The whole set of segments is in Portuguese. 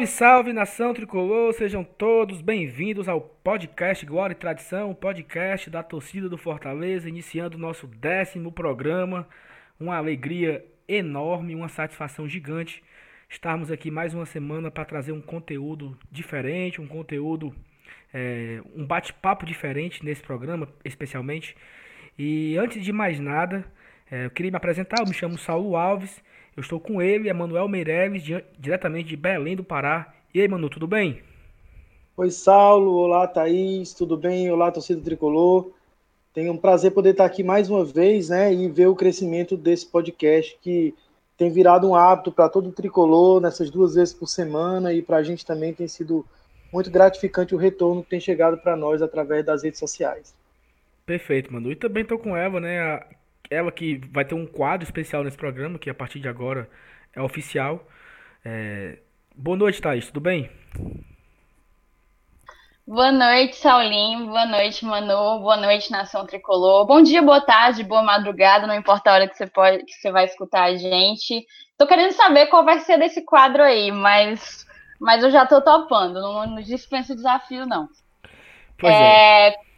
Salve, salve nação tricolor, sejam todos bem-vindos ao podcast Glória e Tradição, podcast da torcida do Fortaleza, iniciando o nosso décimo programa. Uma alegria enorme, uma satisfação gigante estarmos aqui mais uma semana para trazer um conteúdo diferente, um conteúdo, é, um bate-papo diferente nesse programa, especialmente. E antes de mais nada, é, eu queria me apresentar, eu me chamo Saulo Alves eu estou com ele, Emanuel Meireles, diretamente de Belém do Pará. E aí, Manu, tudo bem? Oi, Saulo. Olá, Thaís. Tudo bem? Olá, torcida tricolor. Tenho um prazer poder estar aqui mais uma vez, né, e ver o crescimento desse podcast que tem virado um hábito para todo o tricolor nessas duas vezes por semana e para a gente também tem sido muito gratificante o retorno que tem chegado para nós através das redes sociais. Perfeito, Manu. E também estou com Eva, né, ela que vai ter um quadro especial nesse programa, que a partir de agora é oficial. É... Boa noite, Thaís, tudo bem? Boa noite, Saulinho. Boa noite, Manu. Boa noite, Nação Tricolor. Bom dia, boa tarde, boa madrugada, não importa a hora que você, pode, que você vai escutar a gente. Tô querendo saber qual vai ser desse quadro aí, mas, mas eu já tô topando. Não, não dispensa desafio, não. Pois é. é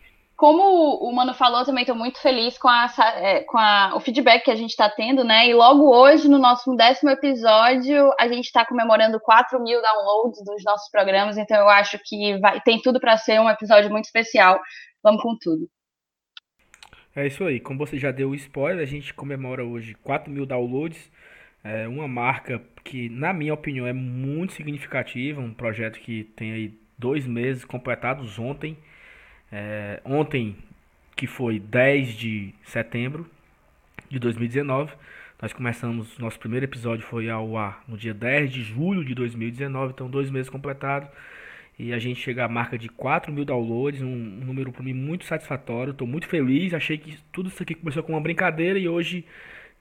como o Mano falou, também estou muito feliz com, a, é, com a, o feedback que a gente está tendo, né? E logo hoje, no nosso décimo episódio, a gente está comemorando 4 mil downloads dos nossos programas, então eu acho que vai, tem tudo para ser um episódio muito especial. Vamos com tudo. É isso aí, como você já deu o spoiler, a gente comemora hoje 4 mil downloads, é uma marca que, na minha opinião, é muito significativa, um projeto que tem aí dois meses completados ontem. É, ontem, que foi 10 de setembro de 2019, nós começamos, nosso primeiro episódio foi ao ar no dia 10 de julho de 2019, então dois meses completados. E a gente chega à marca de 4 mil downloads, um, um número para mim muito satisfatório. Estou muito feliz. Achei que tudo isso aqui começou com uma brincadeira e hoje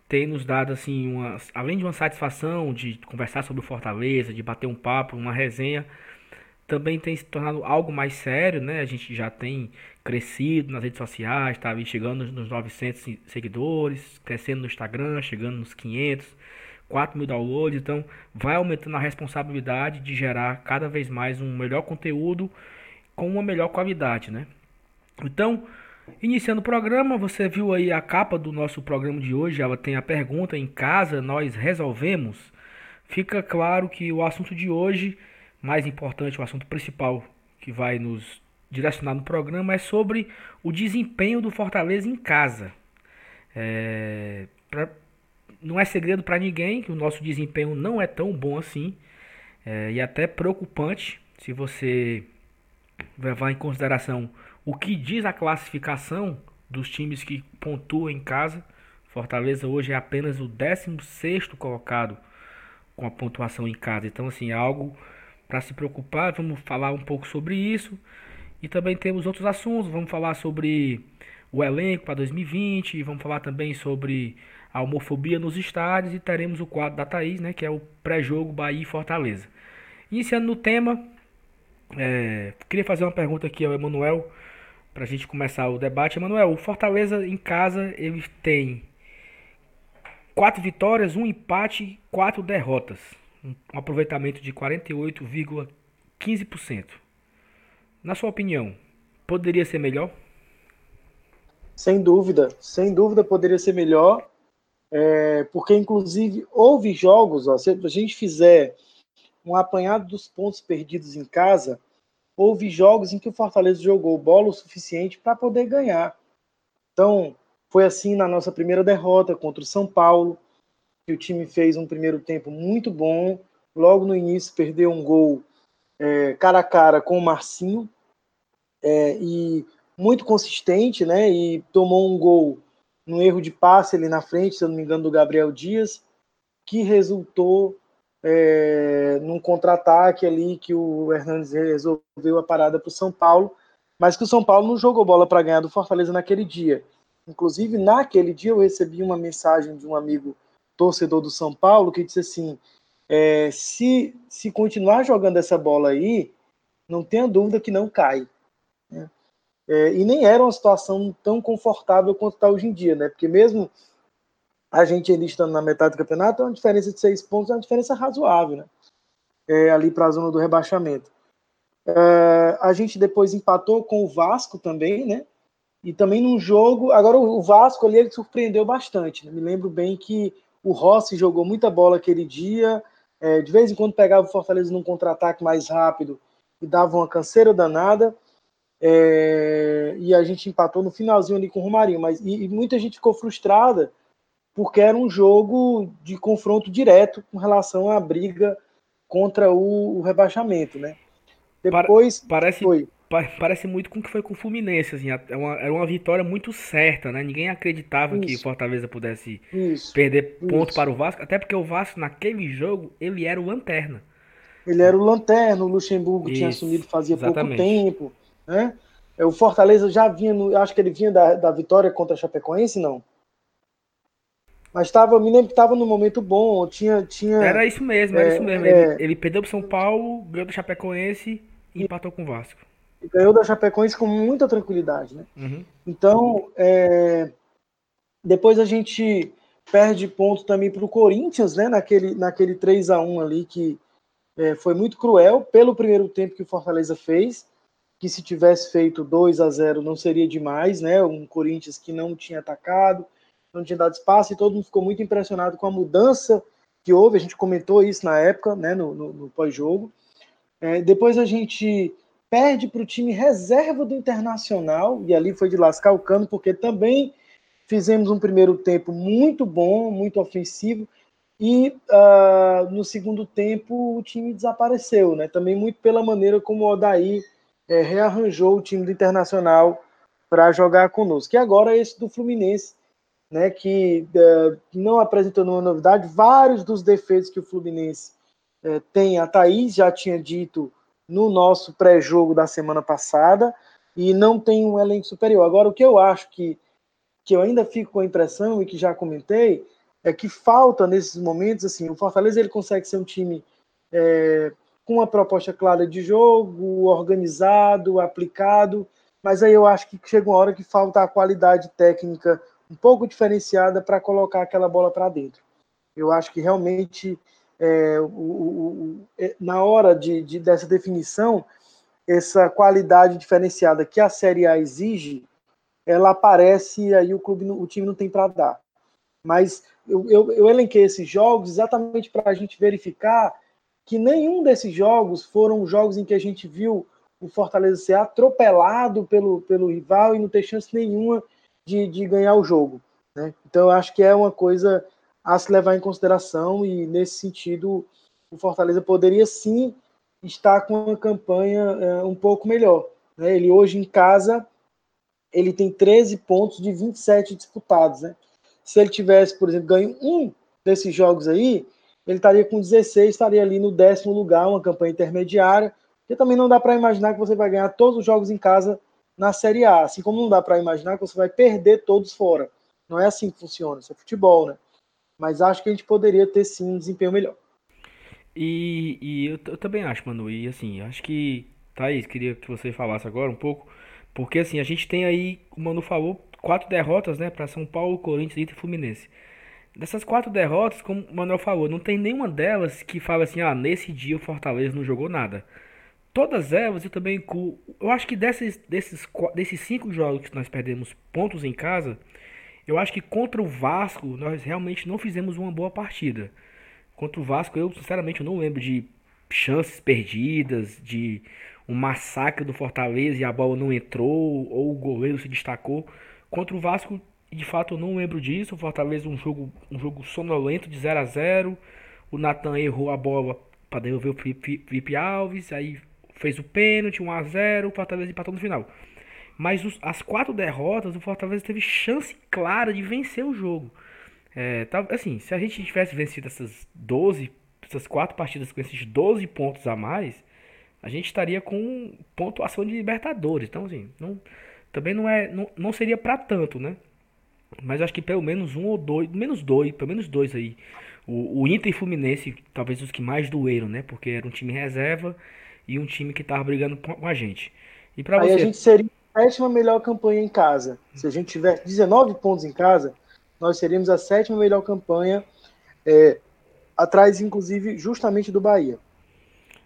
tem nos dado assim uma, além de uma satisfação de conversar sobre o Fortaleza, de bater um papo, uma resenha, também tem se tornado algo mais sério, né? A gente já tem crescido nas redes sociais, tá chegando nos 900 seguidores, crescendo no Instagram, chegando nos 500, 4 mil downloads, então vai aumentando a responsabilidade de gerar cada vez mais um melhor conteúdo com uma melhor qualidade, né? Então, iniciando o programa, você viu aí a capa do nosso programa de hoje, ela tem a pergunta em casa nós resolvemos. Fica claro que o assunto de hoje mais importante, o assunto principal que vai nos direcionar no programa é sobre o desempenho do Fortaleza em casa. É, pra, não é segredo para ninguém que o nosso desempenho não é tão bom assim é, e até preocupante se você levar em consideração o que diz a classificação dos times que pontuam em casa. Fortaleza hoje é apenas o 16 colocado com a pontuação em casa. Então, assim, é algo para se preocupar. Vamos falar um pouco sobre isso. E também temos outros assuntos. Vamos falar sobre o elenco para 2020. Vamos falar também sobre a homofobia nos estádios. E teremos o quadro da Thaís, né, que é o pré-jogo Bahia e Fortaleza. Iniciando no tema, é, queria fazer uma pergunta aqui ao Emanuel. Para a gente começar o debate. Emanuel, o Fortaleza em casa ele tem quatro vitórias, um empate, quatro derrotas um aproveitamento de 48,15%. Na sua opinião, poderia ser melhor? Sem dúvida, sem dúvida poderia ser melhor, é, porque inclusive houve jogos, ó, se a gente fizer um apanhado dos pontos perdidos em casa, houve jogos em que o Fortaleza jogou bola o suficiente para poder ganhar. Então, foi assim na nossa primeira derrota contra o São Paulo, que o time fez um primeiro tempo muito bom. Logo no início perdeu um gol é, cara a cara com o Marcinho é, e muito consistente, né? E tomou um gol no erro de passe ali na frente, se eu não me engano, do Gabriel Dias, que resultou é, num contra-ataque ali que o Hernandes resolveu a parada para o São Paulo, mas que o São Paulo não jogou bola para ganhar do Fortaleza naquele dia. Inclusive, naquele dia eu recebi uma mensagem de um amigo torcedor do São Paulo que disse assim: é, se, se continuar jogando essa bola aí, não tenha dúvida que não cai. Né? É, e nem era uma situação tão confortável quanto está hoje em dia, né? Porque mesmo a gente ainda estando na metade do campeonato, é uma diferença de seis pontos, é uma diferença razoável, né? é, ali para a zona do rebaixamento. É, a gente depois empatou com o Vasco também, né? E também num jogo. Agora o Vasco ali ele surpreendeu bastante. Né? Me lembro bem que o Rossi jogou muita bola aquele dia. É, de vez em quando pegava o Fortaleza num contra-ataque mais rápido e dava uma canseira danada. É, e a gente empatou no finalzinho ali com o Romarinho. Mas, e, e, muita gente ficou frustrada porque era um jogo de confronto direto com relação à briga contra o, o rebaixamento, né? Depois parece, foi. Parece muito com o que foi com o Fluminense, assim, era é uma, era uma vitória muito certa, né? Ninguém acreditava isso. que Fortaleza pudesse isso. perder ponto isso. para o Vasco, até porque o Vasco naquele jogo ele era o lanterna. Ele era o lanterna, o Luxemburgo tinha assumido fazia exatamente. pouco tempo, né? É, o Fortaleza já vinha, no, acho que ele vinha da, da vitória contra a Chapecoense, não? Mas estava, me lembro que estava num momento bom, tinha, tinha. Era isso mesmo, era é, isso mesmo. É, ele, ele, perdeu pro São Paulo, ganhou do Chapecoense e empatou com o Vasco. Ganhou da Chapecoense com muita tranquilidade, né? Uhum. Então, é, depois a gente perde ponto também para o Corinthians, né? Naquele, naquele 3 a 1 ali que é, foi muito cruel pelo primeiro tempo que o Fortaleza fez, que se tivesse feito 2 a 0 não seria demais, né? Um Corinthians que não tinha atacado, não tinha dado espaço e todo mundo ficou muito impressionado com a mudança que houve. A gente comentou isso na época, né? No, no, no pós-jogo. É, depois a gente perde para o time reserva do Internacional, e ali foi de lascar o cano, porque também fizemos um primeiro tempo muito bom, muito ofensivo, e uh, no segundo tempo o time desapareceu, né? Também muito pela maneira como o Odaí é, rearranjou o time do Internacional para jogar conosco. E agora esse do Fluminense, né? Que uh, não apresentou nenhuma novidade, vários dos defeitos que o Fluminense é, tem a Thaís, já tinha dito no nosso pré-jogo da semana passada, e não tem um elenco superior. Agora, o que eu acho que, que eu ainda fico com a impressão, e que já comentei, é que falta nesses momentos, assim, o Fortaleza ele consegue ser um time é, com uma proposta clara de jogo, organizado, aplicado, mas aí eu acho que chega uma hora que falta a qualidade técnica um pouco diferenciada para colocar aquela bola para dentro. Eu acho que realmente é, o, o, é, na hora de, de, dessa definição, essa qualidade diferenciada que a Série A exige, ela aparece e aí o clube, o time não tem para dar. Mas eu, eu, eu, elenquei esses jogos exatamente para a gente verificar que nenhum desses jogos foram jogos em que a gente viu o Fortaleza ser atropelado pelo, pelo rival e não ter chance nenhuma de, de ganhar o jogo. Né? Então eu acho que é uma coisa a se levar em consideração e nesse sentido o Fortaleza poderia sim estar com uma campanha é, um pouco melhor. Né? Ele hoje em casa ele tem 13 pontos de 27 disputados. Né? Se ele tivesse, por exemplo, ganho um desses jogos aí, ele estaria com 16, estaria ali no décimo lugar, uma campanha intermediária, porque também não dá para imaginar que você vai ganhar todos os jogos em casa na Série A, assim como não dá para imaginar que você vai perder todos fora. Não é assim que funciona, isso é futebol, né? Mas acho que a gente poderia ter sim um desempenho melhor. E, e eu, eu, também acho, Manu, e assim, acho que, Thaís, queria que você falasse agora um pouco, porque assim, a gente tem aí, como Manu falou, quatro derrotas, né, para São Paulo, Corinthians, Inter e Fluminense. Dessas quatro derrotas, como o Manuel falou, não tem nenhuma delas que fala assim, ah, nesse dia o Fortaleza não jogou nada. Todas elas eu também incluo. Eu acho que desses, desses, desses cinco jogos que nós perdemos pontos em casa, eu acho que contra o Vasco nós realmente não fizemos uma boa partida. Contra o Vasco eu sinceramente não lembro de chances perdidas, de um massacre do Fortaleza e a bola não entrou ou o goleiro se destacou. Contra o Vasco, de fato eu não lembro disso. O Fortaleza um jogo um jogo sonolento de 0 a 0. O Natan errou a bola para devolver o Felipe Alves, aí fez o pênalti, 1 a 0, o Fortaleza empatou no final. Mas os, as quatro derrotas, o Fortaleza teve chance clara de vencer o jogo. É, tá, assim, se a gente tivesse vencido essas 12, essas quatro partidas com esses 12 pontos a mais, a gente estaria com pontuação de Libertadores. Então, assim, não, também não é, não, não seria para tanto, né? Mas acho que pelo menos um ou dois, menos dois, pelo menos dois aí. O, o Inter e Fluminense, talvez os que mais doeram, né? Porque era um time reserva e um time que tava brigando com a gente. E para você. a gente seria sétima melhor campanha em casa. Se a gente tivesse 19 pontos em casa, nós seríamos a sétima melhor campanha, é, atrás, inclusive, justamente do Bahia.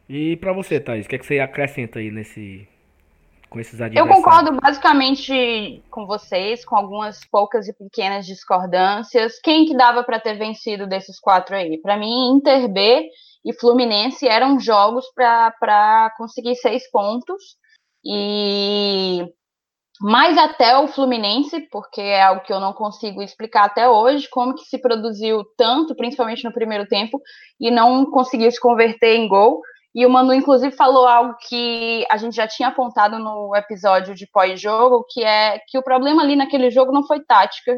E para você, Thaís, o que, é que você acrescenta aí nesse com esses Eu concordo basicamente com vocês, com algumas poucas e pequenas discordâncias. Quem que dava para ter vencido desses quatro aí? Para mim, Inter B e Fluminense eram jogos para conseguir seis pontos. E mais até o Fluminense, porque é algo que eu não consigo explicar até hoje, como que se produziu tanto, principalmente no primeiro tempo, e não conseguiu se converter em gol. E o Manu, inclusive, falou algo que a gente já tinha apontado no episódio de pós-jogo, que é que o problema ali naquele jogo não foi tática,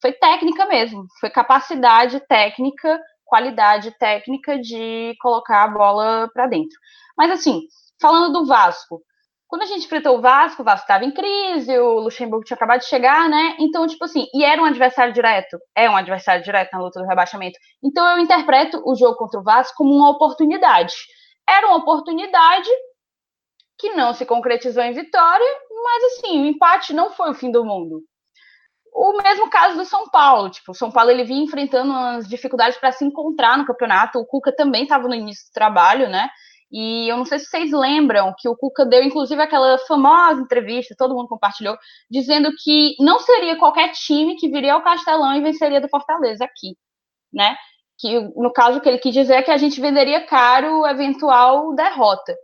foi técnica mesmo, foi capacidade técnica, qualidade técnica de colocar a bola para dentro. Mas assim, falando do Vasco, quando a gente enfrentou o Vasco, o Vasco estava em crise, o Luxemburgo tinha acabado de chegar, né? Então, tipo assim, e era um adversário direto, é um adversário direto na luta do rebaixamento. Então, eu interpreto o jogo contra o Vasco como uma oportunidade era uma oportunidade que não se concretizou em vitória, mas assim, o empate não foi o fim do mundo. O mesmo caso do São Paulo, tipo, o São Paulo ele vinha enfrentando as dificuldades para se encontrar no campeonato. O Cuca também estava no início do trabalho, né? E eu não sei se vocês lembram que o Cuca deu, inclusive, aquela famosa entrevista, todo mundo compartilhou, dizendo que não seria qualquer time que viria ao Castelão e venceria do Fortaleza aqui, né? que no caso que ele quis dizer é que a gente venderia caro eventual derrota.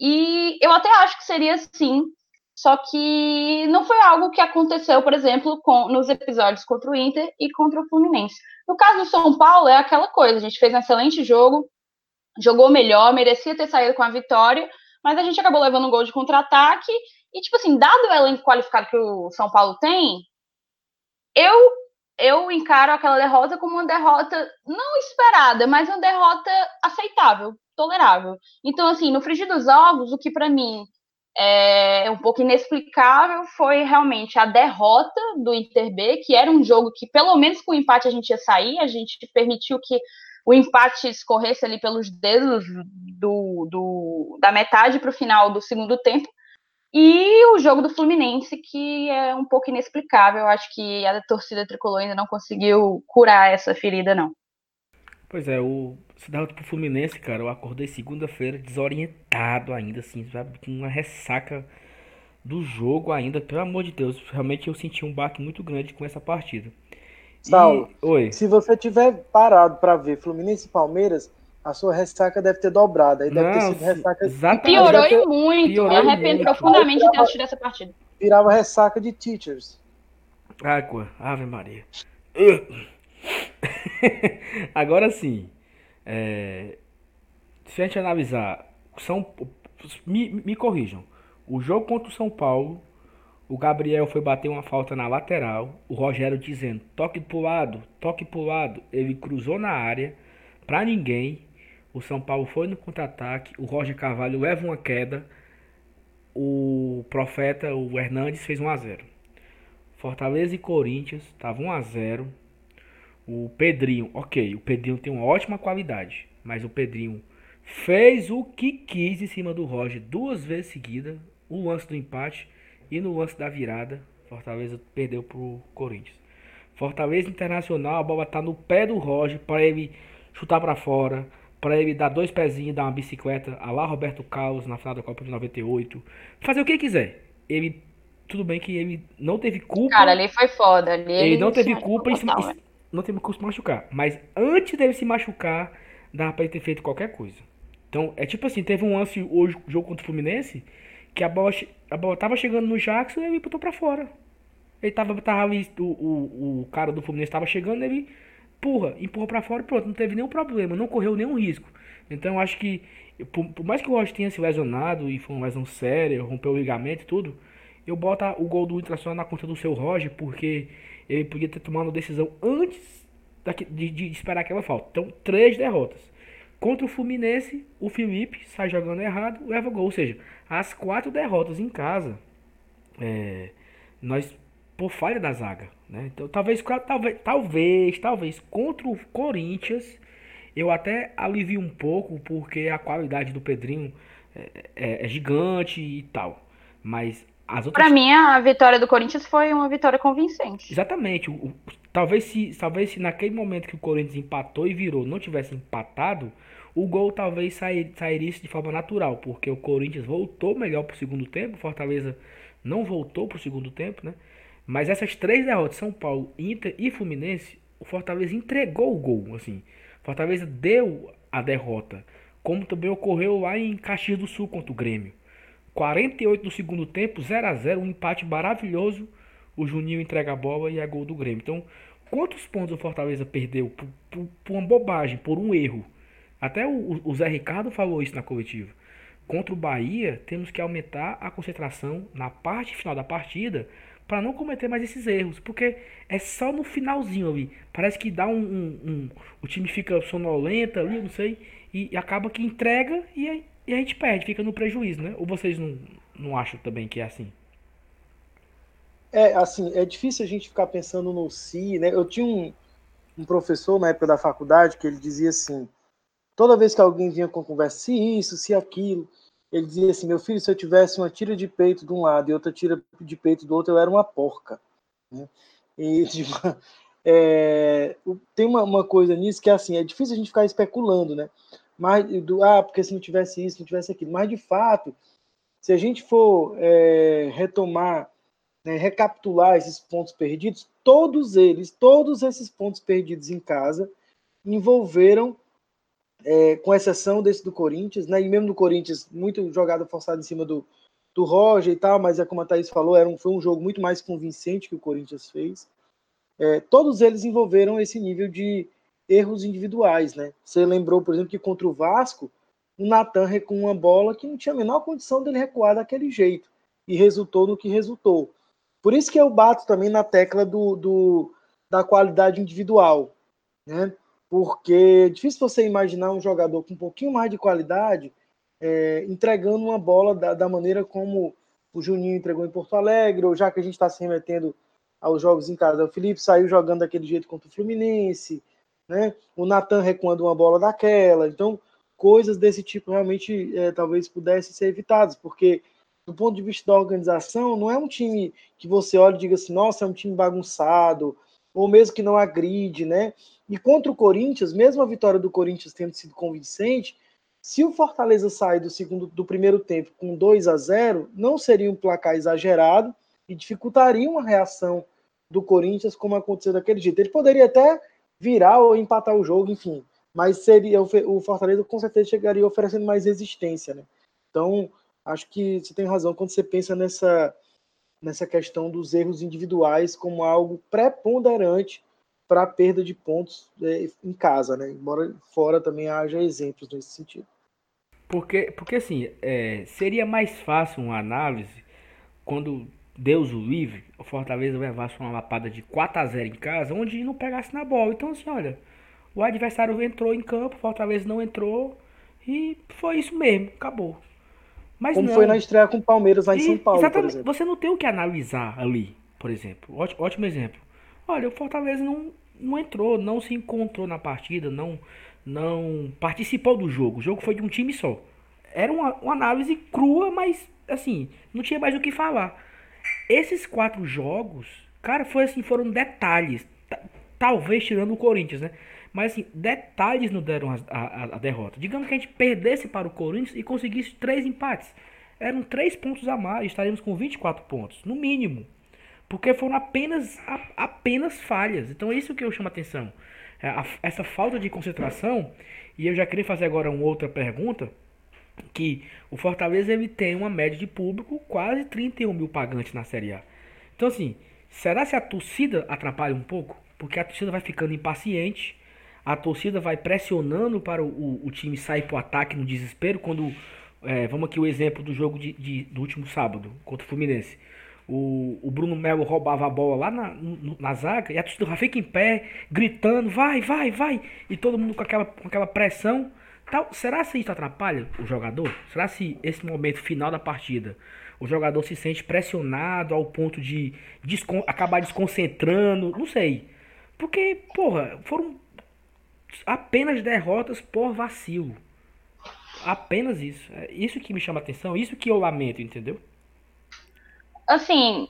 E eu até acho que seria sim, só que não foi algo que aconteceu, por exemplo, com, nos episódios contra o Inter e contra o Fluminense. No caso do São Paulo, é aquela coisa: a gente fez um excelente jogo, jogou melhor, merecia ter saído com a vitória, mas a gente acabou levando um gol de contra-ataque. E, tipo assim, dado o elenco qualificado que o São Paulo tem, eu eu encaro aquela derrota como uma derrota não esperada, mas uma derrota aceitável, tolerável. Então, assim, no frigir dos ovos, o que para mim é um pouco inexplicável foi realmente a derrota do Inter B, que era um jogo que, pelo menos com o empate, a gente ia sair, a gente permitiu que o empate escorresse ali pelos dedos do, do da metade para o final do segundo tempo. E o jogo do Fluminense, que é um pouco inexplicável. Eu acho que a torcida tricolor ainda não conseguiu curar essa ferida, não. Pois é, o se dava pro Fluminense, cara, eu acordei segunda-feira desorientado ainda, assim, sabe? Com uma ressaca do jogo ainda, pelo amor de Deus. Realmente eu senti um baque muito grande com essa partida. Saulo, e... Oi. se você tiver parado para ver Fluminense e Palmeiras, a sua ressaca deve ter dobrado. Aí deve ter sido ressaca. Exatamente. Piorou ter... muito. Piorou me arrependo profundamente de ter assistido essa partida. Virava ressaca de teachers. Água, Ave Maria. Agora sim. É... Se a gente analisar. São... Me, me corrijam. O jogo contra o São Paulo. O Gabriel foi bater uma falta na lateral. O Rogério dizendo: toque pro lado, toque pro lado. Ele cruzou na área. Pra ninguém. O São Paulo foi no contra-ataque. O Roger Carvalho leva uma queda. O Profeta, o Hernandes, fez 1 a 0 Fortaleza e Corinthians estavam 1 a 0 O Pedrinho, ok, o Pedrinho tem uma ótima qualidade. Mas o Pedrinho fez o que quis em cima do Roger duas vezes seguida. O lance do empate e no lance da virada. Fortaleza perdeu pro Corinthians. Fortaleza Internacional, a bola tá no pé do Roger para ele chutar para fora para ele dar dois pezinhos, dar uma bicicleta a lá Roberto Carlos na final da Copa de 98. Fazer o que quiser. Ele. Tudo bem que ele não teve culpa. Cara, ali foi foda. Ali ele, ele não teve culpa em se, não teve culpa se machucar. Mas antes dele se machucar, dava pra ele ter feito qualquer coisa. Então, é tipo assim, teve um lance hoje, jogo contra o Fluminense, que a bola, a bola tava chegando no Jackson e ele botou pra fora. Ele tava, tava o, o, o cara do Fluminense tava chegando, ele empurra, empurra para fora e pronto, não teve nenhum problema, não correu nenhum risco. Então acho que, por, por mais que o Roger tenha se lesionado e foi uma lesão séria, rompeu o ligamento e tudo, eu boto o gol do Internacional na conta do seu Roger, porque ele podia ter tomado uma decisão antes daqui, de, de, esperar aquela falta. Então, três derrotas. Contra o Fluminense, o Felipe sai jogando errado, leva gol. Ou seja, as quatro derrotas em casa, é, nós por falha da zaga. Né? Então talvez, talvez, talvez, talvez contra o Corinthians eu até alivio um pouco porque a qualidade do Pedrinho é, é, é gigante e tal. Mas as outras. Para mim, a vitória do Corinthians foi uma vitória convincente. Exatamente. O, o, talvez, se, talvez se naquele momento que o Corinthians empatou e virou não tivesse empatado, o gol talvez sair, sairia de forma natural, porque o Corinthians voltou melhor para o segundo tempo, o Fortaleza não voltou para o segundo tempo, né? Mas essas três derrotas, São Paulo, Inter e Fluminense, o Fortaleza entregou o gol, assim. Fortaleza deu a derrota, como também ocorreu lá em Caxias do Sul contra o Grêmio. 48 do segundo tempo, 0 a 0 um empate maravilhoso. O Juninho entrega a bola e é gol do Grêmio. Então, quantos pontos o Fortaleza perdeu por, por, por uma bobagem, por um erro? Até o, o, Zé Ricardo falou isso na coletiva. Contra o Bahia, temos que aumentar a concentração na parte final da partida para não cometer mais esses erros, porque é só no finalzinho ali. Parece que dá um, um, um o time fica sonolento ali, não sei, e, e acaba que entrega e, e a gente perde, fica no prejuízo, né? Ou vocês não, não acham também que é assim? É, assim, é difícil a gente ficar pensando no si, né? Eu tinha um, um professor na época da faculdade que ele dizia assim: toda vez que alguém vinha com conversa, se isso, se aquilo, ele dizia assim: meu filho, se eu tivesse uma tira de peito de um lado e outra tira de peito do outro, eu era uma porca. Né? E tipo, é, tem uma, uma, coisa nisso que é assim: é difícil a gente ficar especulando, né? Mas, do, ah, porque se não tivesse isso, não tivesse aquilo. Mas, de fato, se a gente for é, retomar, né, recapitular esses pontos perdidos, todos eles, todos esses pontos perdidos em casa, envolveram é, com exceção desse do Corinthians, né? E mesmo do Corinthians, muito jogada forçada em cima do, do Roger e tal, mas é como a Thaís falou, era um, foi um jogo muito mais convincente que o Corinthians fez. É, todos eles envolveram esse nível de erros individuais, né? Você lembrou, por exemplo, que contra o Vasco, o Natan recuou uma bola que não tinha a menor condição dele recuar daquele jeito. E resultou no que resultou. Por isso que eu bato também na tecla do, do da qualidade individual. Né? Porque é difícil você imaginar um jogador com um pouquinho mais de qualidade é, entregando uma bola da, da, maneira como o Juninho entregou em Porto Alegre, ou já que a gente está se remetendo aos jogos em casa, o Felipe saiu jogando daquele jeito contra o Fluminense, né? o Natan recuando uma bola daquela, então coisas desse tipo realmente é, talvez pudessem ser evitadas, porque do ponto de vista da organização, não é um time que você olha e diga assim, nossa, é um time bagunçado, ou mesmo que não agride, né? E contra o Corinthians, mesmo a vitória do Corinthians tendo sido convincente, se o Fortaleza sair do segundo do primeiro tempo com 2 a 0, não seria um placar exagerado e dificultaria uma reação do Corinthians como aconteceu daquele jeito. Ele poderia até virar ou empatar o jogo, enfim, mas seria o Fortaleza com certeza chegaria oferecendo mais resistência, né? Então, acho que você tem razão quando você pensa nessa nessa questão dos erros individuais como algo preponderante para perda de pontos é, em casa, né? Embora fora também haja exemplos nesse sentido. Porque, porque assim, é, seria mais fácil uma análise quando Deus o livre, o Fortaleza levasse uma lapada de 4 a 0 em casa, onde não pegasse na bola. Então, assim, olha, o adversário entrou em campo, o Fortaleza não entrou, e foi isso mesmo, acabou. Mas Como não. foi na estreia com o Palmeiras lá em e, São Paulo, exatamente, Você não tem o que analisar ali, por exemplo. Ótimo, ótimo exemplo. Olha, o Fortaleza não, não entrou, não se encontrou na partida, não, não participou do jogo. O jogo foi de um time só. Era uma, uma análise crua, mas assim, não tinha mais o que falar. Esses quatro jogos, cara, foi assim, foram detalhes. Talvez tirando o Corinthians, né? Mas assim, detalhes não deram a, a, a, derrota. Digamos que a gente perdesse para o Corinthians e conseguisse três empates. Eram três pontos a mais, estaríamos com 24 pontos, no mínimo. Porque foram apenas, apenas falhas. Então é isso que eu chamo a atenção. É, essa falta de concentração. E eu já queria fazer agora uma outra pergunta. Que o Fortaleza ele tem uma média de público quase 31 mil pagantes na Série A. Então assim, será se a torcida atrapalha um pouco? Porque a torcida vai ficando impaciente. A torcida vai pressionando para o, o, o time sair para o ataque no desespero. Quando, é, vamos aqui o exemplo do jogo de, de, do último sábado contra o Fluminense o, o Bruno Melo roubava a bola lá na, na zaga e a torcida fica em pé, gritando, vai, vai, vai, e todo mundo com aquela, com aquela pressão. Tal. Será se isso atrapalha o jogador? Será se esse momento final da partida o jogador se sente pressionado ao ponto de descon acabar desconcentrando? Não sei. Porque, porra, foram apenas derrotas por vacilo. Apenas isso. É isso que me chama atenção, isso que eu lamento, entendeu? Assim,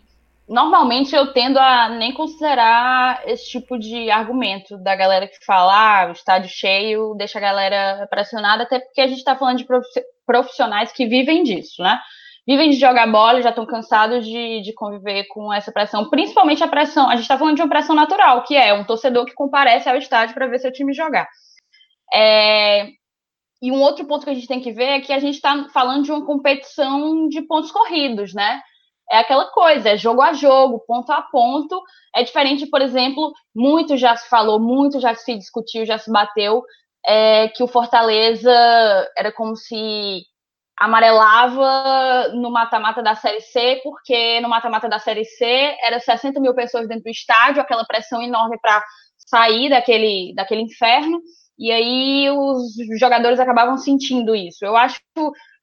normalmente eu tendo a nem considerar esse tipo de argumento da galera que fala, ah, o estádio cheio deixa a galera pressionada, até porque a gente está falando de profissionais que vivem disso, né? Vivem de jogar bola já estão cansados de, de conviver com essa pressão, principalmente a pressão. A gente está falando de uma pressão natural, que é um torcedor que comparece ao estádio para ver seu time jogar. É, e um outro ponto que a gente tem que ver é que a gente está falando de uma competição de pontos corridos, né? É aquela coisa, é jogo a jogo, ponto a ponto. É diferente, por exemplo, muito já se falou, muito já se discutiu, já se bateu, é, que o Fortaleza era como se amarelava no mata-mata da Série C, porque no mata-mata da Série C era 60 mil pessoas dentro do estádio, aquela pressão enorme para sair daquele, daquele inferno, e aí os jogadores acabavam sentindo isso. Eu acho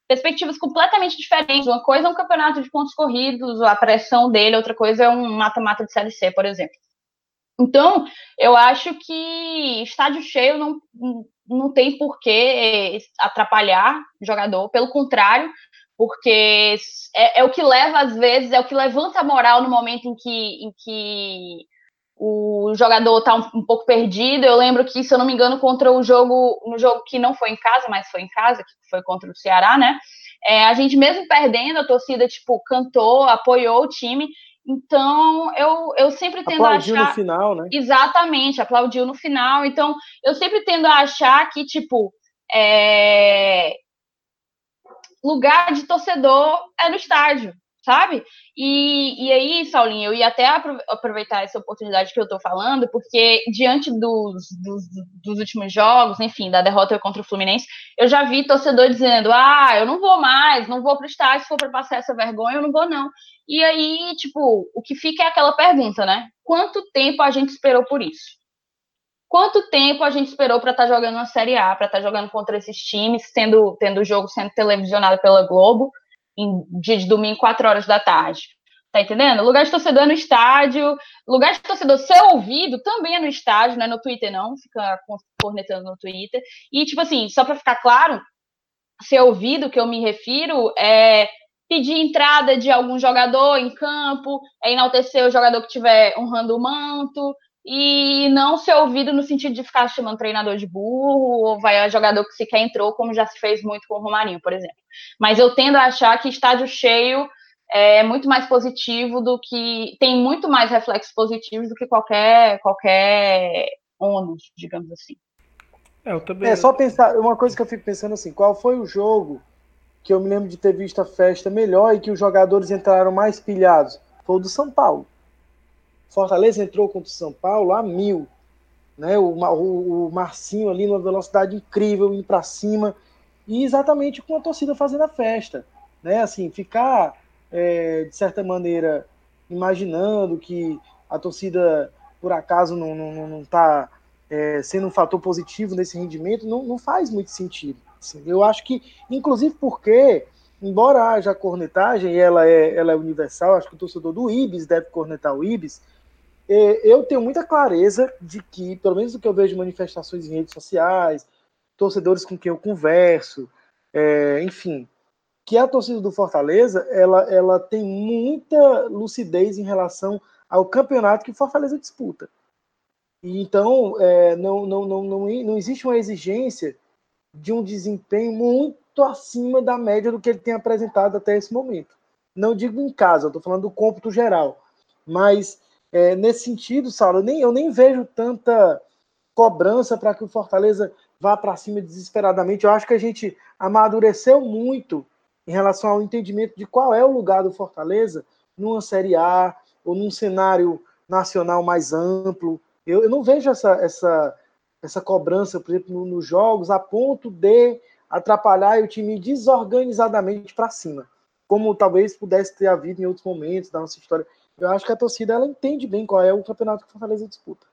perspectivas completamente diferentes. Uma coisa é um campeonato de pontos corridos, a pressão dele, outra coisa é um mata-mata de Série C, por exemplo. Então, eu acho que estádio cheio não, não tem por que atrapalhar o jogador, pelo contrário, porque é, é, o que leva, às vezes, é o que levanta a moral no momento em que, em que o jogador está um, um, pouco perdido. Eu lembro que, se eu não me engano, contra o jogo, no jogo que não foi em casa, mas foi em casa, que foi contra o Ceará, né? É, a gente mesmo perdendo, a torcida, tipo, cantou, apoiou o time. Então, eu, eu sempre tendo aplaudiu a achar... no final, né? Exatamente, aplaudiu no final. Então, eu sempre tendo a achar que, tipo, é... lugar de torcedor é no estádio sabe? E, e aí, Saulinho, eu ia até aproveitar essa oportunidade que eu tô falando, porque diante dos, dos, dos, últimos jogos, enfim, da derrota contra o Fluminense, eu já vi torcedor dizendo: ah, eu não vou mais, não vou pro estádio, se for para passar essa vergonha, eu não vou, não. E aí, tipo, o que fica é aquela pergunta, né? Quanto tempo a gente esperou por isso? Quanto tempo a gente esperou para estar tá jogando na Série A, para estar tá jogando contra esses times, tendo, tendo o jogo sendo televisionado pela Globo? Em dia de domingo, 4 horas da tarde. Tá entendendo? Lugar de torcedor é no estádio, lugar de torcedor ser ouvido também é no estádio, não é no Twitter, não, fica cornetando no Twitter. E, tipo assim, só para ficar claro, ser ouvido, que eu me refiro, é pedir entrada de algum jogador em campo, é enaltecer o jogador que estiver honrando o manto, e não ser ouvido no sentido de ficar chamando treinador de burro ou vai a jogador que sequer entrou, como já se fez muito com o Romarinho, por exemplo. Mas eu tendo a achar que estádio cheio é muito mais positivo do que tem muito mais reflexos positivos do que qualquer qualquer ônus, digamos assim. É, eu também... é só pensar, uma coisa que eu fico pensando assim, qual foi o jogo que eu me lembro de ter visto a festa melhor e que os jogadores entraram mais pilhados? Foi o do São Paulo. Fortaleza entrou contra o São Paulo a mil. Né? O, o, o Marcinho ali numa velocidade incrível, indo para cima. E exatamente com a torcida fazendo a festa. Né? Assim, ficar, é, de certa maneira, imaginando que a torcida, por acaso, não está não, não tá, é, sendo um fator positivo nesse rendimento, não, não faz muito sentido. Assim. Eu acho que, inclusive porque, embora haja cornetagem, ela é, ela é universal, acho que o torcedor do Ibis deve cornetar o Ibis, eu tenho muita clareza de que, pelo menos o que eu vejo manifestações em redes sociais, torcedores com quem eu converso, é, enfim, que a torcida do Fortaleza ela, ela tem muita lucidez em relação ao campeonato que o Fortaleza disputa. E então é, não, não, não, não, não existe uma exigência de um desempenho muito acima da média do que ele tem apresentado até esse momento. Não digo em casa, estou falando do cômputo geral, mas é, nesse sentido, Saulo, eu nem, eu nem vejo tanta cobrança para que o Fortaleza vá para cima desesperadamente. Eu acho que a gente amadureceu muito em relação ao entendimento de qual é o lugar do Fortaleza numa Série A ou num cenário nacional mais amplo. Eu, eu não vejo essa, essa, essa cobrança, por exemplo, nos jogos, a ponto de atrapalhar o time desorganizadamente para cima, como talvez pudesse ter havido em outros momentos da nossa história. Eu acho que a torcida ela entende bem qual é o campeonato que o Fortaleza disputa.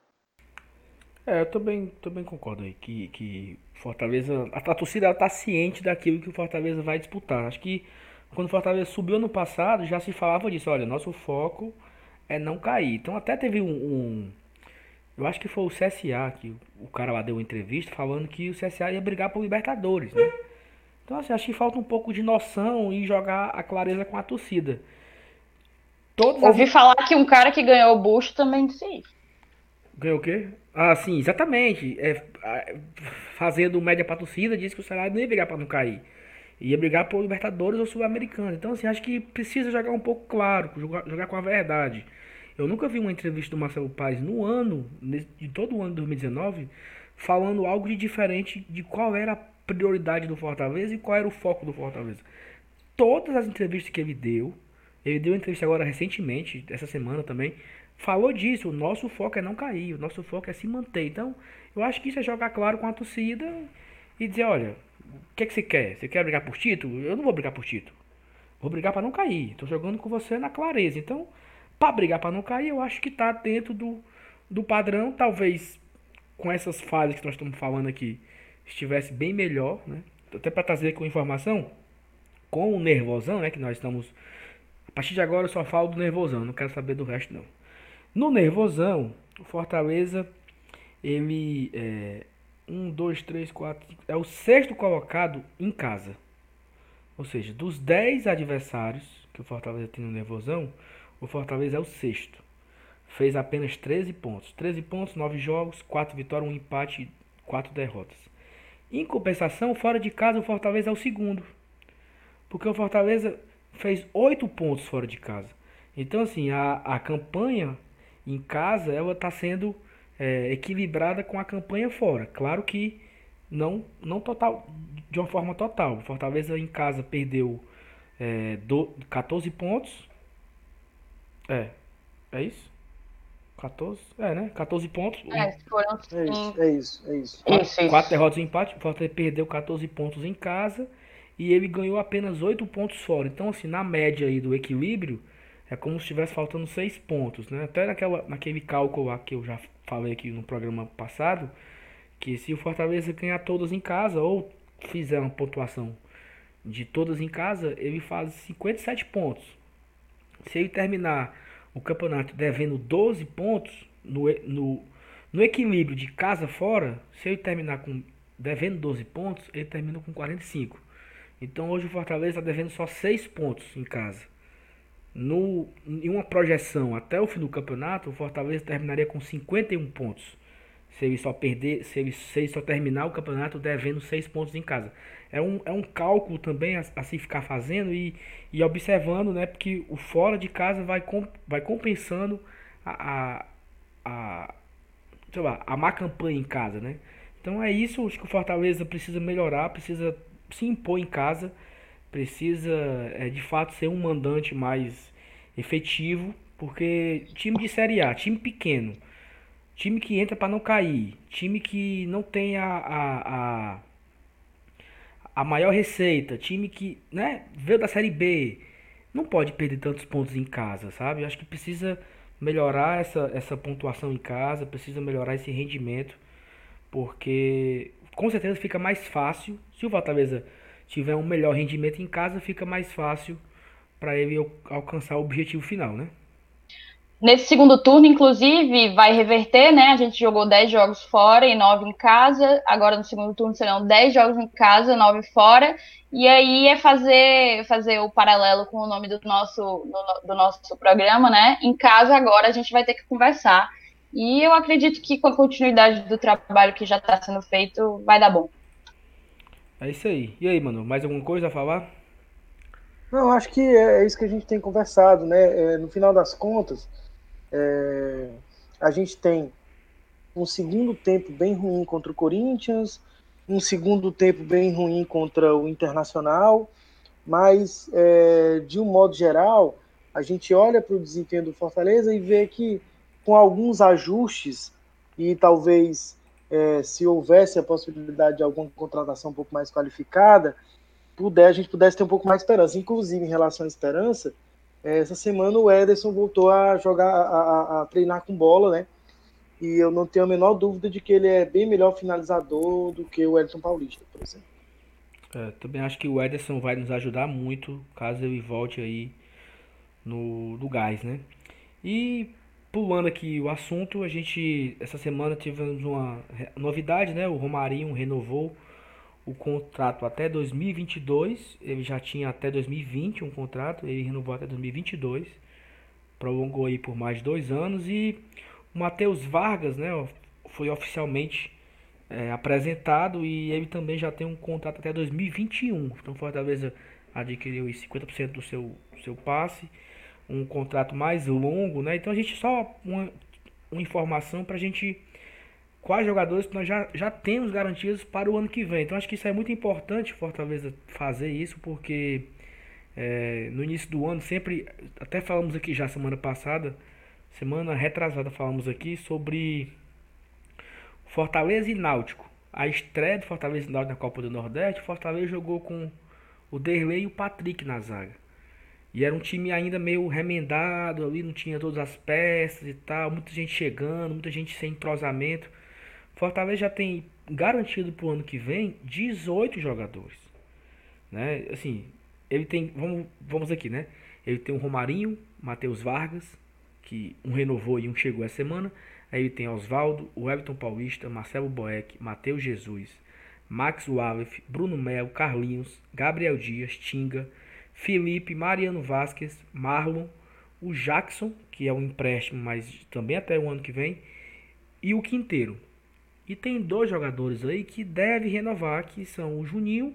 É, eu também, também concordo aí que, que Fortaleza. A, a torcida está ciente daquilo que o Fortaleza vai disputar. Acho que quando o Fortaleza subiu ano passado, já se falava disso. Olha, nosso foco é não cair. Então até teve um, um eu acho que foi o CSA que o cara lá deu uma entrevista falando que o CSA ia brigar por Libertadores, né? Então assim, acho que falta um pouco de noção e jogar a clareza com a torcida. Todas Ouvi as... falar que um cara que ganhou o busto também disse isso. Ganhou o quê? Ah, sim, exatamente. É, fazendo média pra torcida, disse que o salário não ia brigar pra não cair. Ia brigar por Libertadores ou Sul-Americano. Então, assim, acho que precisa jogar um pouco claro, jogar, jogar com a verdade. Eu nunca vi uma entrevista do Marcelo Paes no ano, de todo o ano de 2019, falando algo de diferente de qual era a prioridade do Fortaleza e qual era o foco do Fortaleza. Todas as entrevistas que ele deu, ele deu uma entrevista agora recentemente, essa semana também, falou disso. O nosso foco é não cair, o nosso foco é se manter. Então, eu acho que isso é jogar claro com a torcida e dizer: olha, o que, é que você quer? Você quer brigar por título? Eu não vou brigar por título. Vou brigar para não cair. Estou jogando com você na clareza. Então, para brigar para não cair, eu acho que está dentro do, do padrão. Talvez com essas fases que nós estamos falando aqui estivesse bem melhor, né? Até para trazer com informação, com o nervosão, né? Que nós estamos. Partir de agora eu só falo do nervosão, não quero saber do resto não. No nervosão, o Fortaleza, ele é um, dois, três, quatro, é o sexto colocado em casa. Ou seja, dos 10 adversários que o Fortaleza tem no nervosão, o Fortaleza é o sexto. Fez apenas 13 pontos. 13 pontos, 9 jogos, 4 vitórias, 1 empate e 4 derrotas. Em compensação, fora de casa, o Fortaleza é o segundo. Porque o Fortaleza fez 8 pontos fora de casa. Então, assim, a, a campanha em casa, ela está sendo é, equilibrada com a campanha fora. Claro que não, não total, de uma forma total. Fortaleza em casa perdeu é, do, 14 pontos. É, é isso? 14? É, né? 14 pontos. É, foram... é isso, é isso, é isso. Quatro, quatro derrotas e empate. O Fortaleza perdeu 14 pontos em casa e ele ganhou apenas 8 pontos fora. Então, assim, na média aí do equilíbrio, é como se estivesse faltando 6 pontos, né? Até naquela, naquele cálculo lá que eu já falei aqui no programa passado, que se o Fortaleza ganhar todas em casa ou fizer uma pontuação de todas em casa, ele faz 57 pontos. Se ele terminar o campeonato devendo 12 pontos no, no, no equilíbrio de casa fora, se ele terminar com devendo 12 pontos, ele termina com 45. Então hoje o Fortaleza está devendo só 6 pontos em casa. No, em uma projeção até o fim do campeonato, o Fortaleza terminaria com 51 pontos. Se ele só perder, se ele, se ele só terminar o campeonato devendo 6 pontos em casa. É um, é um cálculo também a, a se ficar fazendo e, e observando, né? Porque o fora de casa vai, com, vai compensando a, a, a, sei lá, a má campanha em casa, né? Então é isso, acho que o Fortaleza precisa melhorar, precisa se impor em casa precisa é, de fato ser um mandante mais efetivo, porque time de Série A, time pequeno, time que entra para não cair, time que não tem a, a, a, a, maior receita, time que né, veio da Série B, não pode perder tantos pontos em casa, sabe? Eu acho que precisa melhorar essa, essa pontuação em casa, precisa melhorar esse rendimento, porque com certeza fica mais fácil se o Fortaleza tiver um melhor rendimento em casa, fica mais fácil para ele alcançar o objetivo final, né? Nesse segundo turno, inclusive, vai reverter, né? A gente jogou 10 jogos fora e 9 em casa. Agora no segundo turno serão 10 jogos em casa, 9 fora. E aí é fazer, fazer o paralelo com o nome do nosso, do, do nosso programa, né? Em casa agora a gente vai ter que conversar. E eu acredito que com a continuidade do trabalho que já está sendo feito, vai dar bom. É isso aí. E aí, mano, mais alguma coisa a falar? Não, acho que é, é isso que a gente tem conversado, né? É, no final das contas, é, a gente tem um segundo tempo bem ruim contra o Corinthians, um segundo tempo bem ruim contra o Internacional, mas é, de um modo geral, a gente olha para o desempenho do Fortaleza e vê que com alguns ajustes e talvez é, se houvesse a possibilidade de alguma contratação um pouco mais qualificada, puder, a gente pudesse ter um pouco mais de esperança. Inclusive, em relação à esperança, é, essa semana o Ederson voltou a jogar, a, a, treinar com bola, né? E eu não tenho a menor dúvida de que ele é bem melhor finalizador do que o Edson Paulista, por exemplo. É, também acho que o Ederson vai nos ajudar muito caso ele volte aí no, no gás, né? E pulando aqui o assunto, a gente essa semana tivemos uma novidade, né? O Romarinho renovou o contrato até 2022. Ele já tinha até 2020 um contrato, ele renovou até 2022. prolongou aí por mais dois anos e o Matheus Vargas, né, foi oficialmente é, apresentado e ele também já tem um contrato até 2021. Então Fortaleza adquiriu 50% do seu, seu passe, um contrato mais longo, né? Então a gente só uma, uma informação para a gente quais jogadores que nós já, já temos garantidos para o ano que vem. Então acho que isso é muito importante Fortaleza fazer isso porque é, no início do ano sempre até falamos aqui já semana passada, semana retrasada falamos aqui sobre Fortaleza e Náutico. A estreia do Fortaleza e Náutico na Copa do Nordeste, Fortaleza jogou com o Derlei e o Patrick na zaga. E era um time ainda meio remendado ali, não tinha todas as peças e tal, muita gente chegando, muita gente sem entrosamento. Fortaleza já tem garantido para o ano que vem 18 jogadores. Né? Assim, ele tem, vamos, vamos aqui, né? Ele tem o Romarinho, Matheus Vargas, que um renovou e um chegou essa semana. Aí tem Oswaldo, o Everton Paulista, Marcelo Boeck, Matheus Jesus, Max Wallace, Bruno Melo, Carlinhos, Gabriel Dias, Tinga, Felipe, Mariano Vasquez, Marlon, o Jackson, que é um empréstimo, mas também até o ano que vem, e o Quinteiro. E tem dois jogadores aí que deve renovar, que são o Juninho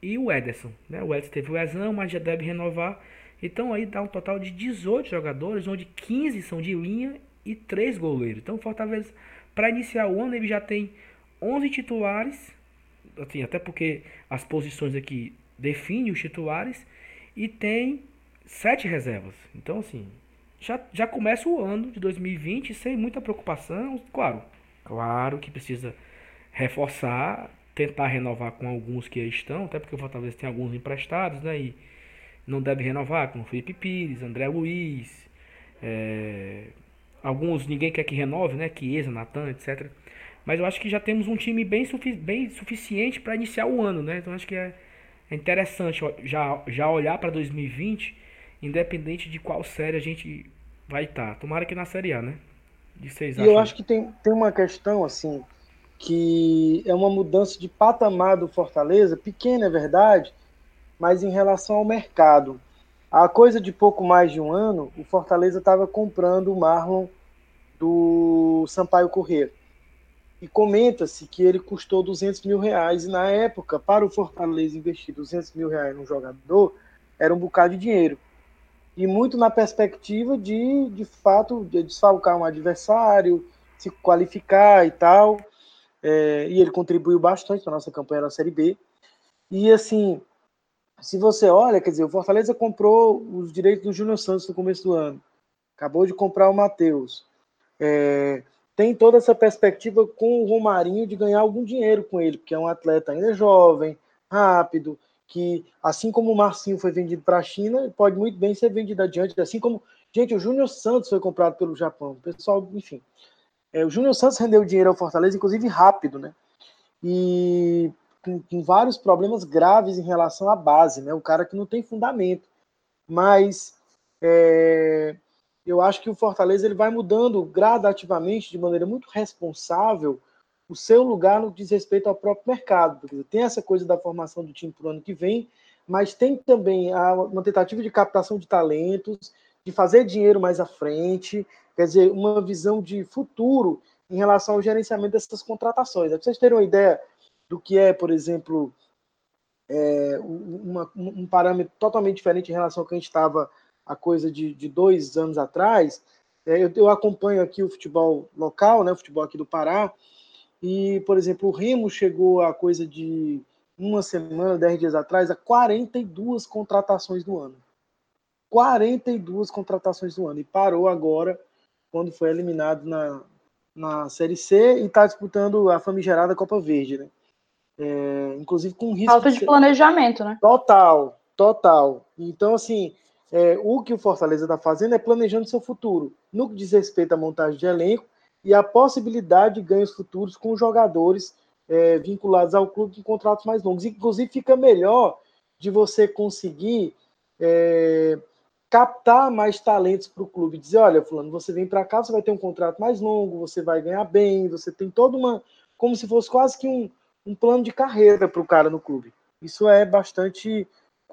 e o Ederson. Né? O Ederson teve lesão, mas já deve renovar. Então aí dá um total de 18 jogadores, onde 15 são de linha e três goleiros. Então o Fortaleza, para iniciar o ano, ele já tem 11 titulares, assim, até porque as posições aqui definem os titulares, e tem sete reservas. Então, assim, já, já começa o ano de 2020 sem muita preocupação. Claro, claro que precisa reforçar, tentar renovar com alguns que estão, até porque o Fortaleza tem alguns emprestados, né? E não deve renovar, como Felipe Pires, André Luiz, é, Alguns ninguém quer que renove, né? Chiesa, Natan, etc. Mas eu acho que já temos um time bem, sufi bem suficiente para iniciar o ano, né? Então acho que é, é interessante já, já olhar para 2020, independente de qual série a gente vai estar. Tá. Tomara que na Série A, né? De seis e eu acho que tem, tem uma questão, assim, que é uma mudança de patamar do Fortaleza, pequena, é verdade, mas em relação ao mercado. Há coisa de pouco mais de um ano, o Fortaleza estava comprando o Marlon do Sampaio Corrêa. E comenta-se que ele custou 200 mil reais. E na época, para o Fortaleza investir 200 mil reais num jogador, era um bocado de dinheiro. E muito na perspectiva de, de fato, de desfalcar um adversário, se qualificar e tal. É, e ele contribuiu bastante na nossa campanha da Série B. E assim, se você olha, quer dizer, o Fortaleza comprou os direitos do Júnior Santos no começo do ano, acabou de comprar o Matheus. É, tem toda essa perspectiva com o Romarinho de ganhar algum dinheiro com ele, porque é um atleta ainda jovem, rápido, que assim como o Marcinho foi vendido para a China, pode muito bem ser vendido adiante, assim como, gente, o Júnior Santos foi comprado pelo Japão, o pessoal, enfim. É, o Júnior Santos rendeu dinheiro ao Fortaleza, inclusive rápido, né? E com, com, vários problemas graves em relação à base, né? O cara que não tem fundamento. Mas é, eu acho que o Fortaleza ele vai mudando gradativamente, de maneira muito responsável, o seu lugar no que diz respeito ao próprio mercado. Porque tem essa coisa da formação do time para o ano que vem, mas tem também uma tentativa de captação de talentos, de fazer dinheiro mais à frente, quer dizer, uma visão de futuro em relação ao gerenciamento dessas contratações. Para vocês terem uma ideia, do que é, por exemplo, é, uma, um parâmetro totalmente diferente em relação ao que a gente estava a coisa de, de, dois anos atrás. É, eu, eu, acompanho aqui o futebol local, né, o futebol aqui do Pará, e, por exemplo, o Remo chegou a coisa de uma semana, dez dias atrás, a 42 contratações do ano. 42 contratações do ano. E parou agora, quando foi eliminado na, na Série C e está disputando a famigerada Copa Verde, né? É, inclusive com risco. Falta de, de planejamento, né? Total, total. Então, assim, é, o que o Fortaleza está fazendo é planejando seu futuro, no que diz respeito à montagem de elenco e a possibilidade de ganhos futuros com jogadores é, vinculados ao clube em contratos mais longos. Inclusive, fica melhor de você conseguir é, captar mais talentos para o clube. Dizer, olha, fulano, você vem para cá, você vai ter um contrato mais longo, você vai ganhar bem, você tem toda uma... Como se fosse quase que um, um plano de carreira para o cara no clube. Isso é bastante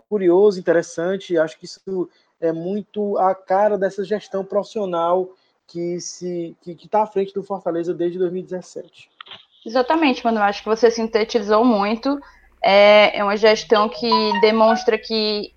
curioso, interessante. Acho que isso é muito a cara dessa gestão profissional que se que está à frente do Fortaleza desde 2017. Exatamente, mano. Acho que você sintetizou muito. É, é uma gestão que demonstra que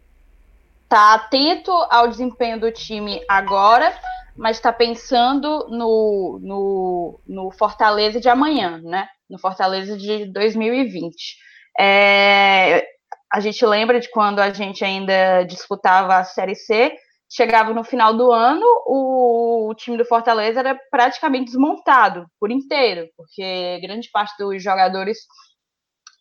está atento ao desempenho do time agora, mas está pensando no, no, no, Fortaleza de amanhã, né? No Fortaleza de 2020. É, a gente lembra de quando a gente ainda disputava a Série C, chegava no final do ano, o, o, time do Fortaleza era praticamente desmontado por inteiro, porque grande parte dos jogadores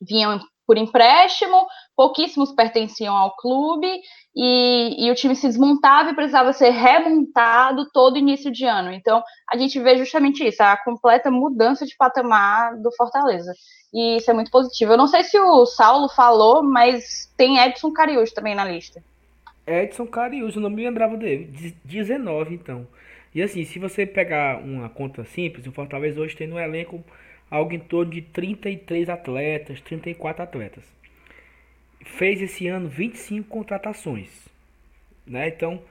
vinham por empréstimo, pouquíssimos pertenciam ao clube e, e, o time se desmontava e precisava ser remontado todo início de ano. Então, a gente vê justamente isso, a completa mudança de patamar do Fortaleza. E isso é muito positivo. Eu não sei se o Saulo falou, mas tem Edson Cariúcho também na lista. Edson Cariúcho, eu não me lembrava dele. 19, então. E assim, se você pegar uma conta simples, o Fortaleza hoje tem no elenco algo em torno de 33 atletas, 34 atletas. Fez esse ano 25 contratações. Né? Então,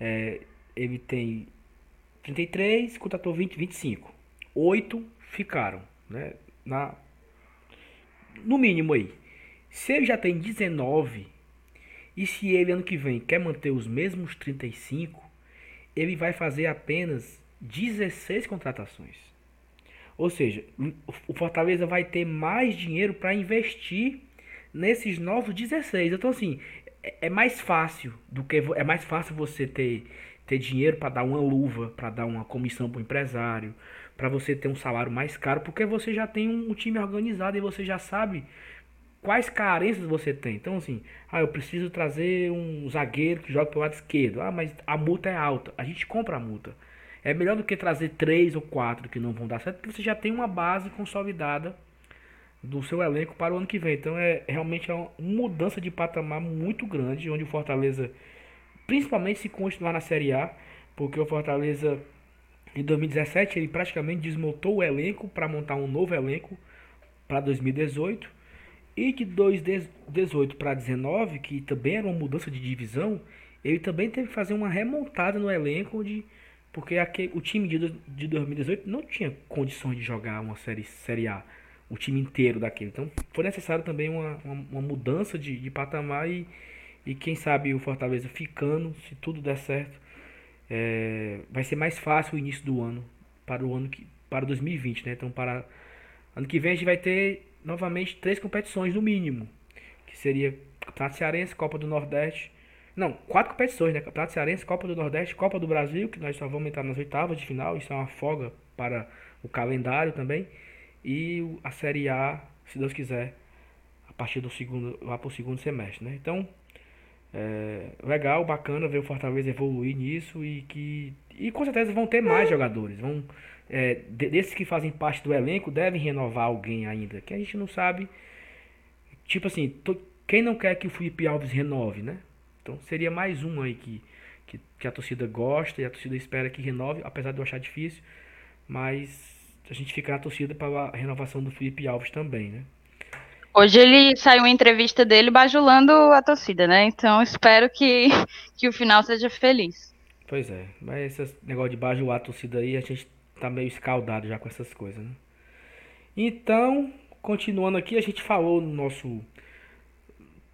é, ele tem 33, contratou 20, 25. Oito ficaram. Né? Na, no mínimo aí. Se ele já tem 19, e se ele ano que vem quer manter os mesmos 35, ele vai fazer apenas 16 contratações. Ou seja, o Fortaleza vai ter mais dinheiro para investir nesses novos 16. Então assim, é, é mais fácil do que é mais fácil você ter ter dinheiro para dar uma luva, para dar uma comissão para o empresário, para você ter um salário mais caro, porque você já tem um, um time organizado e você já sabe quais carências você tem. Então, assim, ah, eu preciso trazer um zagueiro que joga pelo lado esquerdo. Ah, mas a multa é alta. A gente compra a multa. É melhor do que trazer três ou quatro que não vão dar certo, porque você já tem uma base consolidada do seu elenco para o ano que vem. Então é realmente é uma mudança de patamar muito grande, onde o Fortaleza, principalmente se continuar na Série A, porque o Fortaleza em 2017 ele praticamente desmontou o elenco para montar um novo elenco para 2018 e de 2018 para 19, que também era uma mudança de divisão, ele também teve que fazer uma remontada no elenco onde porque aquele, o time de, de 2018 não tinha condições de jogar uma série, série A, o time inteiro daquele. Então foi necessário também uma, uma, uma mudança de, de patamar e, e quem sabe o Fortaleza ficando, se tudo der certo, é, vai ser mais fácil o início do ano para o ano que para 2020, né? Então para ano que vem a gente vai ter novamente três competições no mínimo, que seria Campeonato Cearense, Copa do Nordeste não, quatro competições, né? Campeonato Cearense, Copa do Nordeste, Copa do Brasil, que nós só vamos entrar nas oitavas de final, isso é uma folga para o calendário também. E a Série A, se Deus quiser, a partir do segundo, lá para o segundo semestre, né? Então, é, legal, bacana ver o Fortaleza evoluir nisso e que. E com certeza vão ter mais jogadores. Vão, é, desses que fazem parte do elenco devem renovar alguém ainda. Que a gente não sabe. Tipo assim, quem não quer que o Felipe Alves renove, né? Então seria mais um aí que, que, que, a torcida gosta e a torcida espera que renove, apesar de eu achar difícil. Mas a gente fica na torcida para a renovação do Felipe Alves também, né? Hoje ele saiu uma entrevista dele bajulando a torcida, né? Então espero que, que o final seja feliz. Pois é, mas esse negócio de bajular a torcida aí, a gente tá meio escaldado já com essas coisas, né? Então, continuando aqui, a gente falou no nosso.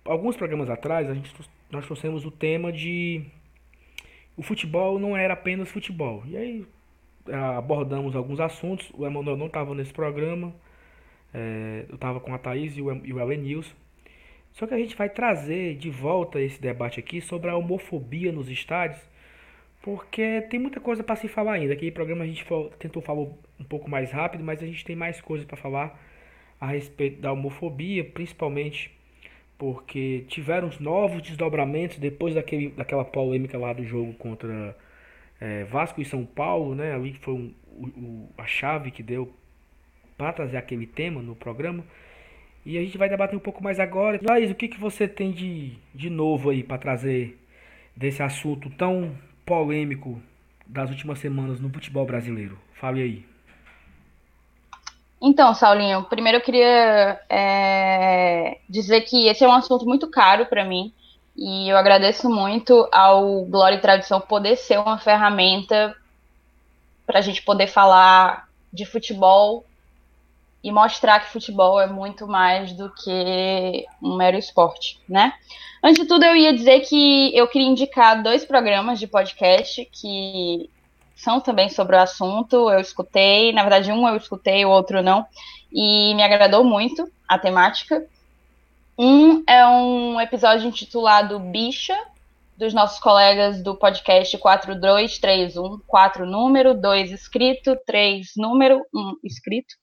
Alguns programas atrás, a gente nós trouxemos o tema de o futebol não era apenas futebol. E aí abordamos alguns assuntos. O Emanuel não estava nesse programa. É, eu estava com a Thaís e o, e o Elenilson. Só que a gente vai trazer de volta esse debate aqui sobre a homofobia nos estádios, porque tem muita coisa para se falar ainda. Aqui no programa a gente tentou falar um pouco mais rápido, mas a gente tem mais coisas para falar a respeito da homofobia, principalmente porque tiveram novos desdobramentos depois daquele, daquela polêmica lá do jogo contra é, Vasco e São Paulo, né? Ali foi um, o, a chave que deu para trazer aquele tema no programa. E a gente vai debater um pouco mais agora. Laís, o que, que você tem de, de novo aí para trazer desse assunto tão polêmico das últimas semanas no futebol brasileiro? Fale aí. Então, Saulinho, primeiro eu queria é, dizer que esse é um assunto muito caro para mim. E eu agradeço muito ao Glória e Tradição poder ser uma ferramenta para a gente poder falar de futebol e mostrar que futebol é muito mais do que um mero esporte, né? Antes de tudo, eu ia dizer que eu queria indicar dois programas de podcast que são também sobre o assunto. Eu escutei, na verdade, um eu escutei, o outro não, e me agradou muito a temática. Um é um episódio intitulado Bicha, dos nossos colegas do podcast 4231, 4 número, 2 escrito, 3 número, 1 escrito.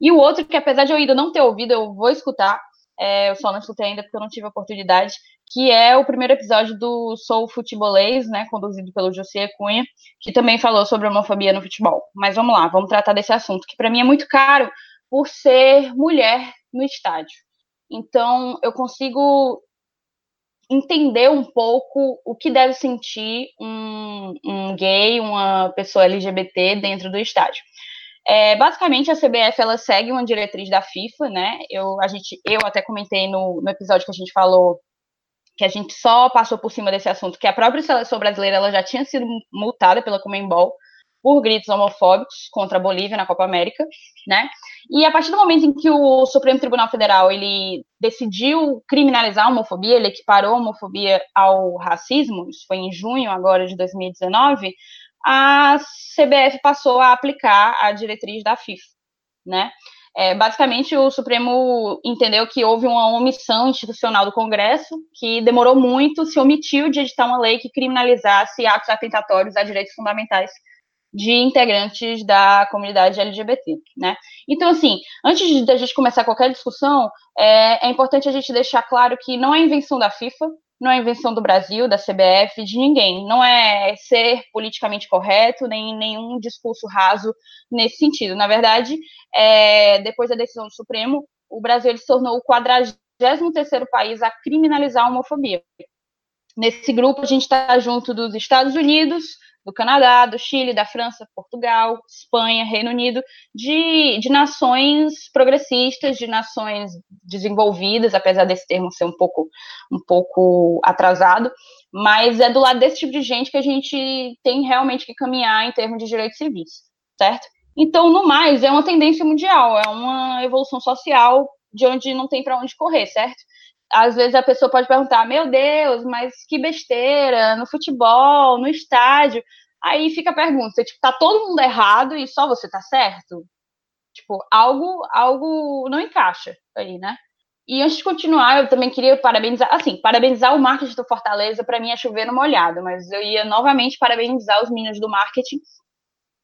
E o outro, que apesar de eu ainda não ter ouvido, eu vou escutar, é, eu só não escutei ainda porque eu não tive oportunidade, que é o primeiro episódio do Sou Futebolês, né, conduzido pelo José Cunha, que também falou sobre homofobia no futebol. Mas vamos lá, vamos tratar desse assunto, que para mim é muito caro por ser mulher no estádio. Então, eu consigo entender um pouco o que deve sentir um, um gay, uma pessoa LGBT dentro do estádio. É, basicamente, a CBF ela segue uma diretriz da FIFA, né? Eu, a gente, eu até comentei no, no episódio que a gente falou que a gente só passou por cima desse assunto, que a própria seleção brasileira ela já tinha sido multada pela Comembol por gritos homofóbicos contra a Bolívia na Copa América, né? E a partir do momento em que o Supremo Tribunal Federal ele decidiu criminalizar a homofobia, ele equiparou a homofobia ao racismo, isso foi em junho agora de 2019, a CBF passou a aplicar a diretriz da FIFA, né? É, basicamente, o Supremo entendeu que houve uma omissão institucional do Congresso, que demorou muito, se omitiu de editar uma lei que criminalizasse atos atentatórios a direitos fundamentais de integrantes da comunidade LGBT, né? Então, assim, antes de a gente começar qualquer discussão, é, é importante a gente deixar claro que não é invenção da FIFA, não é invenção do Brasil, da CBF, de ninguém. Não é ser politicamente correto, nem nenhum discurso raso nesse sentido. Na verdade, é, depois da decisão do Supremo, o Brasil se tornou o 43 país a criminalizar a homofobia. Nesse grupo, a gente está junto dos Estados Unidos, do Canadá, do Chile, da França, Portugal, Espanha, Reino Unido, de, de nações progressistas, de nações desenvolvidas, apesar desse termo ser um pouco, um pouco atrasado, mas é do lado desse tipo de gente que a gente tem realmente que caminhar em termos de direitos civis, certo? Então, no mais, é uma tendência mundial, é uma evolução social de onde não tem para onde correr, certo? Às vezes a pessoa pode perguntar: meu Deus, mas que besteira, no futebol, no estádio. Aí fica a pergunta: tipo, tá todo mundo errado e só você tá certo? Tipo, algo, algo não encaixa aí, né? E antes de continuar, eu também queria parabenizar, assim, parabenizar o marketing do Fortaleza, para mim é chover no molhado, mas eu ia novamente parabenizar os meninos do marketing,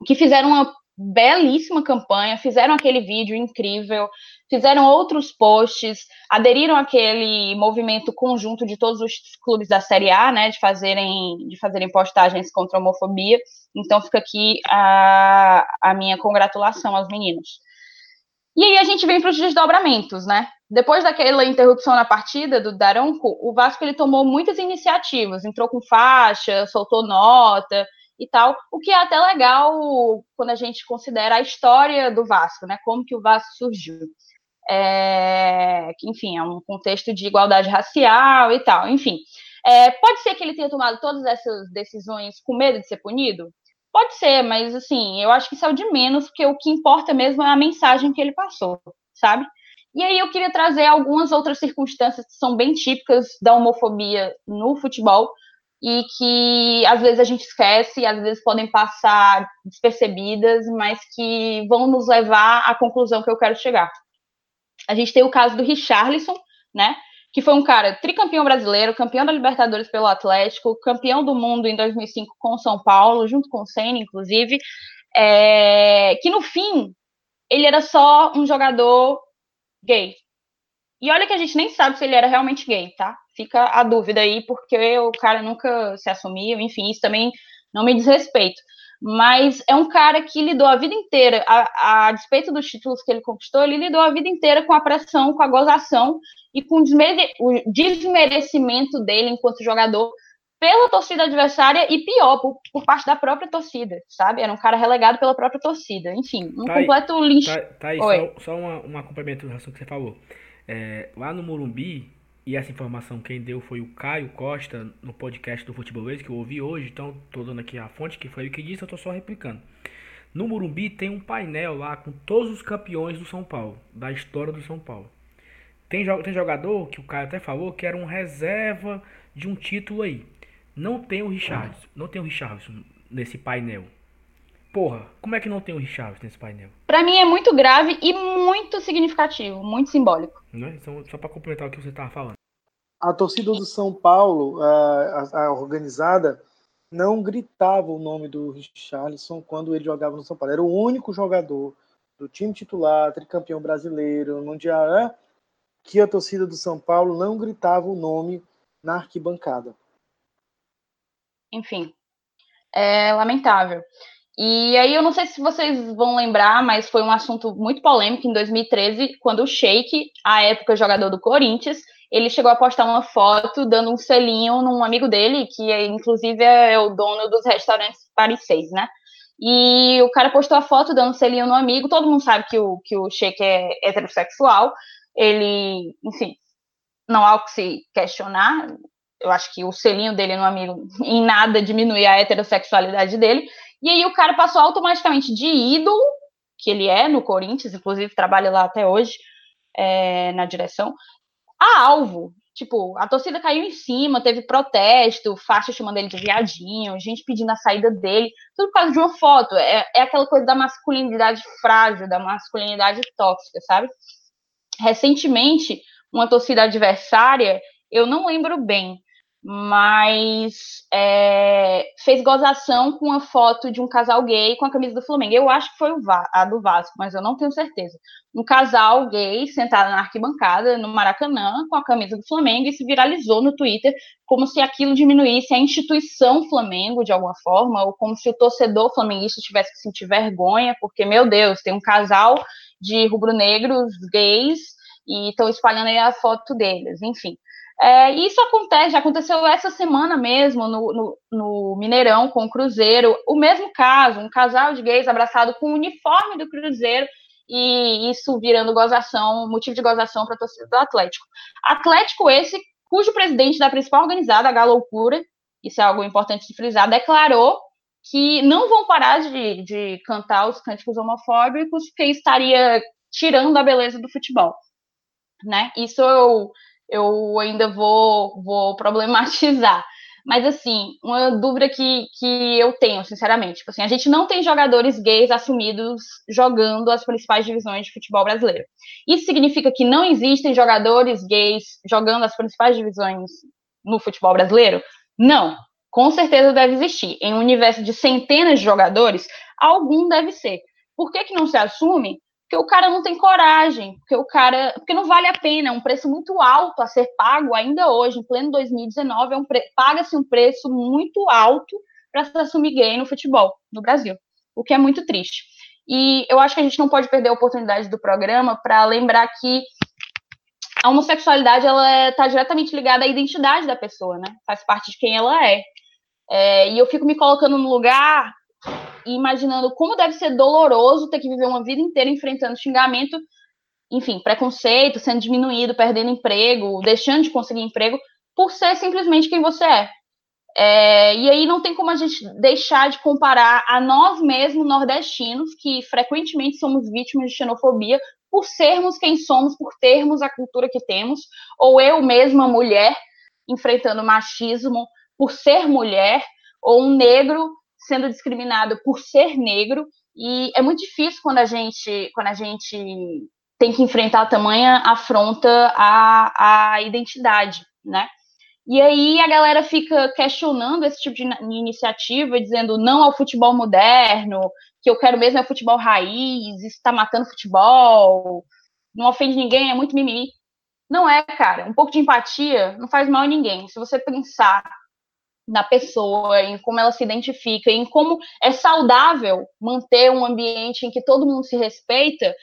que fizeram uma belíssima campanha, fizeram aquele vídeo incrível, fizeram outros posts, aderiram àquele movimento conjunto de todos os clubes da Série A, né, de fazerem, de fazerem postagens contra a homofobia. Então fica aqui a, a minha congratulação aos meninos. E aí a gente vem para os desdobramentos, né? Depois daquela interrupção na partida do Daronco, o Vasco ele tomou muitas iniciativas, entrou com faixa, soltou nota, e tal, o que é até legal quando a gente considera a história do Vasco, né? Como que o Vasco surgiu. É, enfim, é um contexto de igualdade racial e tal, enfim. É, pode ser que ele tenha tomado todas essas decisões com medo de ser punido? Pode ser, mas assim, eu acho que isso é o de menos, porque o que importa mesmo é a mensagem que ele passou, sabe? E aí eu queria trazer algumas outras circunstâncias que são bem típicas da homofobia no futebol, e que às vezes a gente esquece, às vezes podem passar despercebidas, mas que vão nos levar à conclusão que eu quero chegar. A gente tem o caso do Richarlison, né? Que foi um cara tricampeão brasileiro, campeão da Libertadores pelo Atlético, campeão do mundo em 2005 com o São Paulo, junto com o Senna, inclusive, é, que no fim ele era só um jogador gay. E olha que a gente nem sabe se ele era realmente gay, tá? fica a dúvida aí, porque o cara nunca se assumiu, enfim, isso também não me diz respeito. Mas é um cara que lidou a vida inteira, a, a despeito dos títulos que ele conquistou, ele lidou a vida inteira com a pressão, com a gozação e com o desmerecimento dele enquanto jogador pela torcida adversária e pior, por, por, parte da própria torcida, sabe? Era um cara relegado pela própria torcida. Enfim, um tá completo lixo. Tá, tá aí, Oi. só, só uma, uma complemento do que você falou. É, lá no Morumbi, e essa informação quem deu foi o Caio Costa no podcast do Futebolês que eu ouvi hoje, então tô dando aqui a fonte que foi o que disse, eu tô só replicando. No Murumbi tem um painel lá com todos os campeões do São Paulo, da história do São Paulo. Tem, tem jogador que o Caio até falou que era um reserva de um título aí. Não tem o Richardson, não tem o Richardson nesse painel. Porra, como é que não tem o Richardson nesse painel? Para mim é muito grave e muito significativo, muito simbólico. Né? Então, só para complementar o que você estava falando. A torcida do São Paulo, a, a, a, organizada, não gritava o nome do Richarlison quando ele jogava no São Paulo. Era o único jogador do time titular, tricampeão brasileiro, mundial, que a torcida do São Paulo não gritava o nome na arquibancada. Enfim, é lamentável. E aí eu não sei se vocês vão lembrar, mas foi um assunto muito polêmico em 2013, quando o Sheik, à época jogador do Corinthians, ele chegou a postar uma foto dando um selinho num amigo dele, que é, inclusive é o dono dos restaurantes Paris 6, né? E o cara postou a foto dando um selinho no amigo, todo mundo sabe que o, que o Sheik é heterossexual, ele, enfim, não há o que se questionar. Eu acho que o selinho dele no amigo em nada diminui a heterossexualidade dele. E aí o cara passou automaticamente de ídolo, que ele é no Corinthians, inclusive trabalha lá até hoje é, na direção, a alvo. Tipo, a torcida caiu em cima, teve protesto, faixa chamando ele de viadinho, gente pedindo a saída dele, tudo por causa de uma foto. É, é aquela coisa da masculinidade frágil, da masculinidade tóxica, sabe? recentemente, uma torcida adversária, eu não lembro bem, mas é, fez gozação com a foto de um casal gay com a camisa do Flamengo. Eu acho que foi a do Vasco, mas eu não tenho certeza. Um casal gay sentado na arquibancada no Maracanã com a camisa do Flamengo e se viralizou no Twitter como se aquilo diminuísse a instituição Flamengo de alguma forma, ou como se o torcedor flamenguista tivesse que sentir vergonha, porque, meu Deus, tem um casal de rubro-negros gays e estão espalhando aí a foto deles, enfim. É, isso acontece, já aconteceu essa semana mesmo no, no, no, Mineirão com o Cruzeiro, o mesmo caso, um casal de gays abraçado com o uniforme do Cruzeiro e isso virando gozação, motivo de gozação para a torcida do Atlético. Atlético esse cujo presidente da principal organizada, a Galoucura, isso é algo importante de frisar, declarou que não vão parar de, de cantar os cânticos homofóbicos, porque estaria tirando a beleza do futebol. Né? Isso eu, eu ainda vou, vou problematizar. Mas, assim, uma dúvida que, que eu tenho, sinceramente, tipo assim, a gente não tem jogadores gays assumidos jogando as principais divisões de futebol brasileiro. Isso significa que não existem jogadores gays jogando as principais divisões no futebol brasileiro? Não. Com certeza deve existir. Em um universo de centenas de jogadores, algum deve ser. Por que, que não se assume? Porque o cara não tem coragem, porque o cara, porque não vale a pena, é um preço muito alto a ser pago ainda hoje, em pleno 2019, é um pre... paga-se um preço muito alto para se assumir gay no futebol no Brasil, o que é muito triste. E eu acho que a gente não pode perder a oportunidade do programa para lembrar que a homossexualidade ela está diretamente ligada à identidade da pessoa, né? Faz parte de quem ela é. é e eu fico me colocando no lugar e imaginando como deve ser doloroso ter que viver uma vida inteira enfrentando xingamento, enfim, preconceito, sendo diminuído, perdendo emprego, deixando de conseguir emprego, por ser simplesmente quem você é. é. e aí não tem como a gente deixar de comparar a nós mesmos nordestinos, que frequentemente somos vítimas de xenofobia, por sermos quem somos, por termos a cultura que temos, ou eu mesma, mulher, enfrentando machismo por ser mulher, ou um negro sendo discriminado por ser negro e é muito difícil quando a gente quando a gente tem que enfrentar tamanha afronta à, à identidade, né? E aí a galera fica questionando esse tipo de iniciativa, dizendo não ao futebol moderno, que eu quero mesmo é futebol raiz, isso está matando futebol, não ofende ninguém, é muito mimimi. Não é, cara. Um pouco de empatia não faz mal a ninguém. Se você pensar na pessoa, em como ela se identifica, em como é saudável manter um ambiente em que todo mundo se respeita,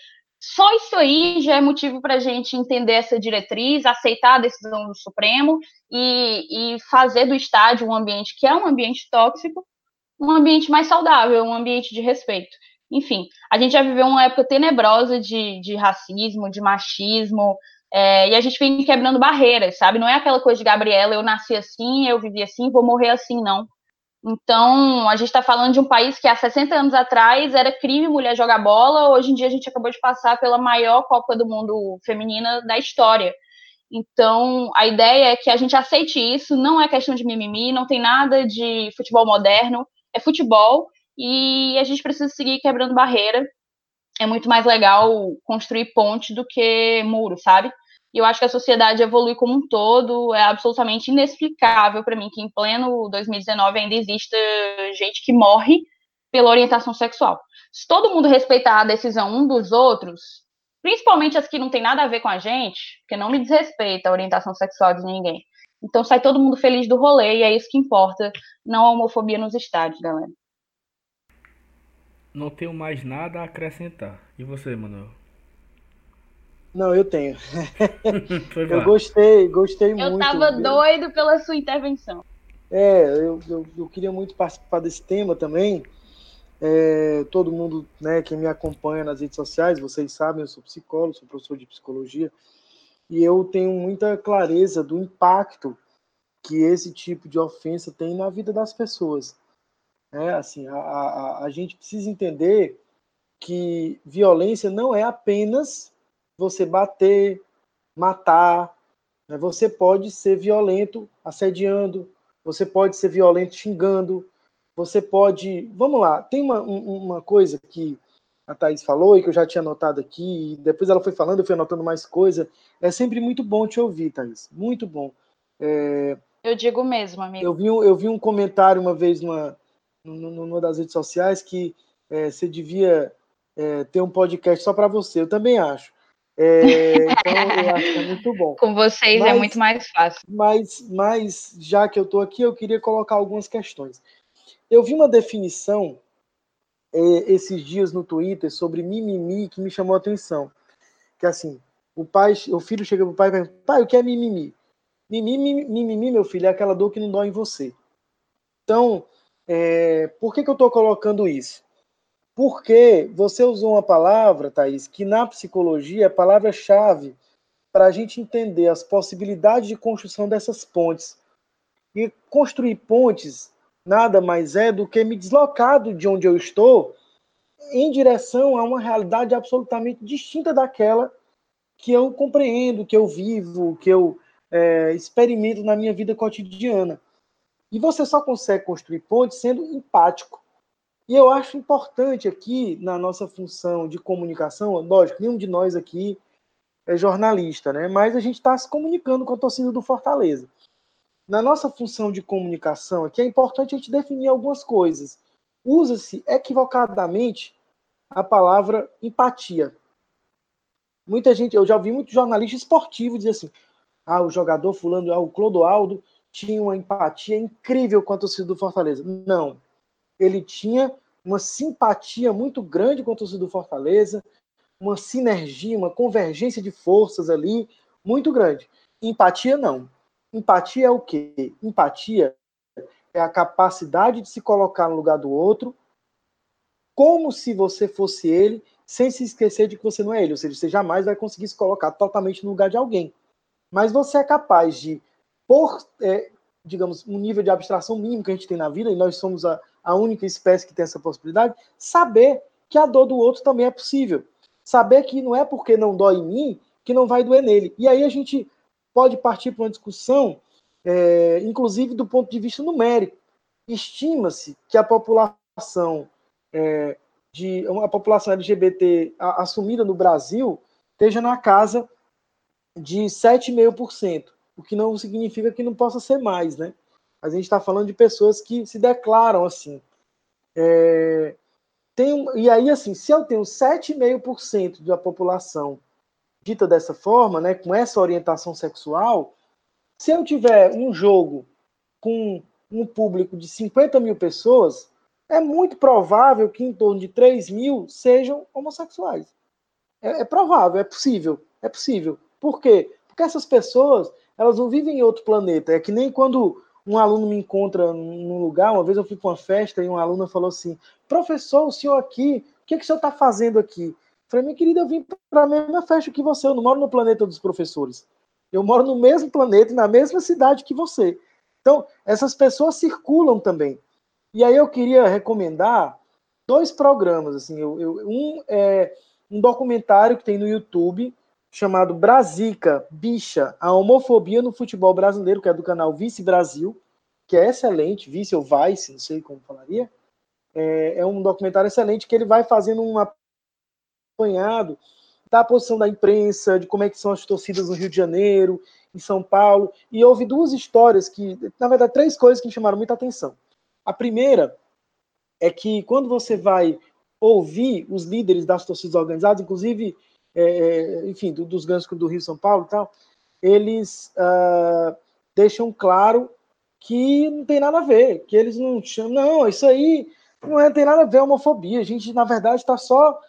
só isso aí já é motivo para a gente entender essa diretriz, aceitar a decisão do Supremo e, e fazer do estádio um ambiente que é um ambiente tóxico, um ambiente mais saudável, um ambiente de respeito. Enfim, a gente já viveu uma época tenebrosa de, de racismo, de machismo, É, e a gente vem quebrando barreiras, sabe? Não é aquela coisa de Gabriela, eu nasci assim, eu vivi assim, vou morrer assim, não. Então, a gente está falando de um país que há 60 anos atrás era crime mulher jogar bola, hoje em dia a gente acabou de passar pela maior Copa do Mundo feminina da história. Então, a ideia é que a gente aceite isso, não é questão de mimimi, não tem nada de futebol moderno, é futebol e a gente precisa seguir quebrando barreira. É muito mais legal construir ponte do que muro, sabe? E eu acho que a sociedade evolui como um todo. É absolutamente inexplicável para mim que em pleno 2019 ainda exista gente que morre pela orientação sexual. Se todo mundo respeitar a decisão um dos outros, principalmente as que não tem nada a ver com a gente, porque não me desrespeita a orientação sexual de ninguém. Então sai todo mundo feliz do rolê e é isso que importa, não a homofobia nos estádios, galera. Não tenho mais nada a acrescentar. E você, Manuel? Não, eu tenho. eu gostei, gostei eu muito. Eu tava doido pela sua intervenção. É, eu, eu, eu, queria muito participar desse tema também. É, todo mundo né, que me acompanha nas redes sociais, vocês sabem, eu sou psicólogo, sou professor de psicologia, e eu tenho muita clareza do impacto que esse tipo de ofensa tem na vida das pessoas. É, assim, a, a, a gente precisa entender que violência não é apenas você bater, matar. Né? Você pode ser violento assediando, você pode ser violento xingando, você pode. Vamos lá, tem uma, uma coisa que a Thaís falou e que eu já tinha anotado aqui, depois ela foi falando, eu fui anotando mais coisa. É sempre muito bom te ouvir, Thaís. Muito bom. É... Eu digo mesmo, amigo. Eu vi, eu vi um comentário uma vez numa, numa das redes sociais que é, você devia é, ter um podcast só para você. Eu também acho. É, então, eu acho que é muito bom. Com vocês é mas, é muito mais fácil. Mas, mas já que eu estou aqui, eu queria colocar algumas questões. Eu vi uma definição é, esses dias no Twitter sobre mimimi que me chamou a atenção. Que assim, o pai, o filho chega para o pai e pergunta, pai, o que é mimimi? Mimimi, mimimi, meu filho, é aquela dor que não dói em você. Então, é, por que, que eu estou colocando isso? Porque você usou uma palavra, Thaís, que na psicologia é palavra-chave para a gente entender as possibilidades de construção dessas pontes. E construir pontes nada mais é do que me deslocar de onde eu estou em direção a uma realidade absolutamente distinta daquela que eu compreendo, que eu vivo, que eu é, experimento na minha vida cotidiana. E você só consegue construir pontes sendo empático. E eu acho importante aqui, na nossa função de comunicação, lógico, nenhum de nós aqui é jornalista, né? mas a gente está se comunicando com a torcida do Fortaleza. Na nossa função de comunicação aqui, é importante a gente definir algumas coisas. Usa-se equivocadamente a palavra empatia. Muita gente, eu já ouvi muito jornalista esportivo dizer assim: ah, o jogador fulano, ah, o Clodoaldo tinha uma empatia incrível com a torcida do Fortaleza. Não. Ele tinha uma simpatia muito grande com a torcida do Fortaleza, uma sinergia, uma convergência de forças ali muito grande. Empatia, não. Empatia é o quê? Empatia é a capacidade de se colocar no lugar do outro, como se você fosse ele, sem se esquecer de que você não é ele. Ou seja, você jamais vai conseguir se colocar totalmente no lugar de alguém. Mas você é capaz de por, é, digamos, um nível de abstração mínimo que a gente tem na vida, e nós somos a, a única espécie que tem essa possibilidade, saber que a dor do outro também é possível. Saber que não é porque não dói em mim que não vai doer nele. E aí a gente pode partir para uma discussão, é, inclusive do ponto de vista numérico. Estima-se que a população é, de a população LGBT assumida no Brasil esteja na casa de 7,5% o que não significa que não possa ser mais, né? Mas a gente está falando de pessoas que se declaram assim. É, tem, e aí, assim, se eu tenho 7,5% da população dita dessa forma, né, com essa orientação sexual, se eu tiver um jogo com um público de 50 mil pessoas, é muito provável que em torno de 3 mil sejam homossexuais. É, é provável, é possível, é possível. Por quê? Porque essas pessoas elas não vivem em outro planeta. É que nem quando um aluno me encontra num lugar, uma vez eu fui para uma festa e uma aluna falou assim: professor, o senhor aqui, o que, que o senhor está fazendo aqui? Falei, minha querida, eu vim para a mesma festa que você, eu não moro no planeta dos professores. Eu moro no mesmo planeta na mesma cidade que você. Então, essas pessoas circulam também. E aí eu queria recomendar dois programas. Assim, eu, eu, um é um documentário que tem no YouTube chamado Brasica, Bicha, a homofobia no futebol brasileiro, que é do canal Vice Brasil, que é excelente, Vice ou Vice, não sei como falaria. É, é um documentário excelente que ele vai fazendo um apanhado da posição da imprensa, de como é que são as torcidas no Rio de Janeiro, em São Paulo, e houve duas histórias que, na verdade, três coisas que me chamaram muita atenção. A primeira é que quando você vai ouvir os líderes das torcidas organizadas, inclusive é, é, enfim, do, dos grandes do Rio São Paulo e tal, eles uh, deixam claro que não tem nada a ver, que eles não chamam, não, isso aí não é, tem nada a ver homofobia, a gente, na verdade, está só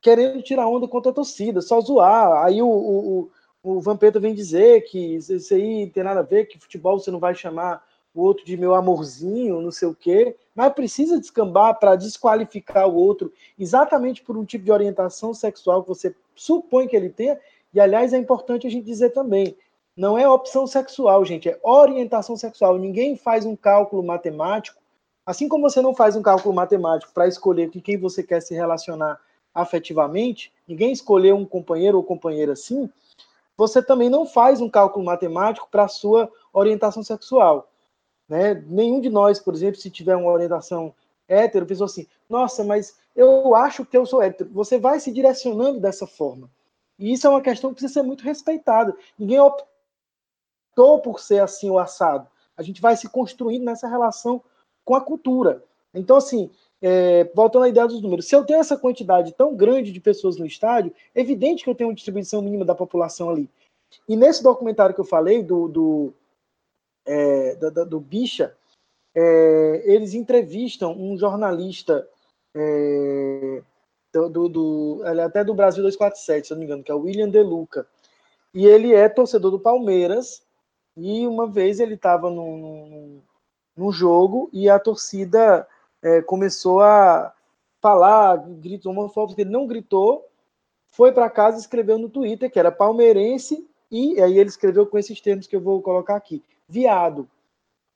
querendo tirar onda contra a torcida, só zoar. Aí o, o, o Vampeta vem dizer que isso aí tem nada a ver, que futebol você não vai chamar o outro de meu amorzinho, não sei o quê, mas precisa descambar para desqualificar o outro exatamente por um tipo de orientação sexual que você supõe que ele tenha. E aliás, é importante a gente dizer também, não é opção sexual, gente, é orientação sexual. Ninguém faz um cálculo matemático, assim como você não faz um cálculo matemático para escolher com quem você quer se relacionar afetivamente, ninguém escolheu um companheiro ou companheira assim, você também não faz um cálculo matemático para a sua orientação sexual. Né? Nenhum de nós, por exemplo, se tiver uma orientação hétero, pensou assim, nossa, mas eu acho que eu sou hétero. Você vai se direcionando dessa forma. E isso é uma questão que precisa ser muito respeitada. Ninguém optou por ser assim o assado. A gente vai se construindo nessa relação com a cultura. Então, assim, é, voltando à ideia dos números, se eu tenho essa quantidade tão grande de pessoas no estádio, é evidente que eu tenho uma distribuição mínima da população ali. E nesse documentário que eu falei, do, do é, do, do, Bicha, é, eles entrevistam um jornalista é, do, do, é até do Brasil 247, se não me engano, que é o William De Luca. E ele é torcedor do Palmeiras, e uma vez ele estava num, jogo e a torcida é, começou a falar gritos homofóbicos, ele não gritou, foi para casa e escreveu no Twitter que era palmeirense, e aí ele escreveu com esses termos que eu vou colocar aqui viado.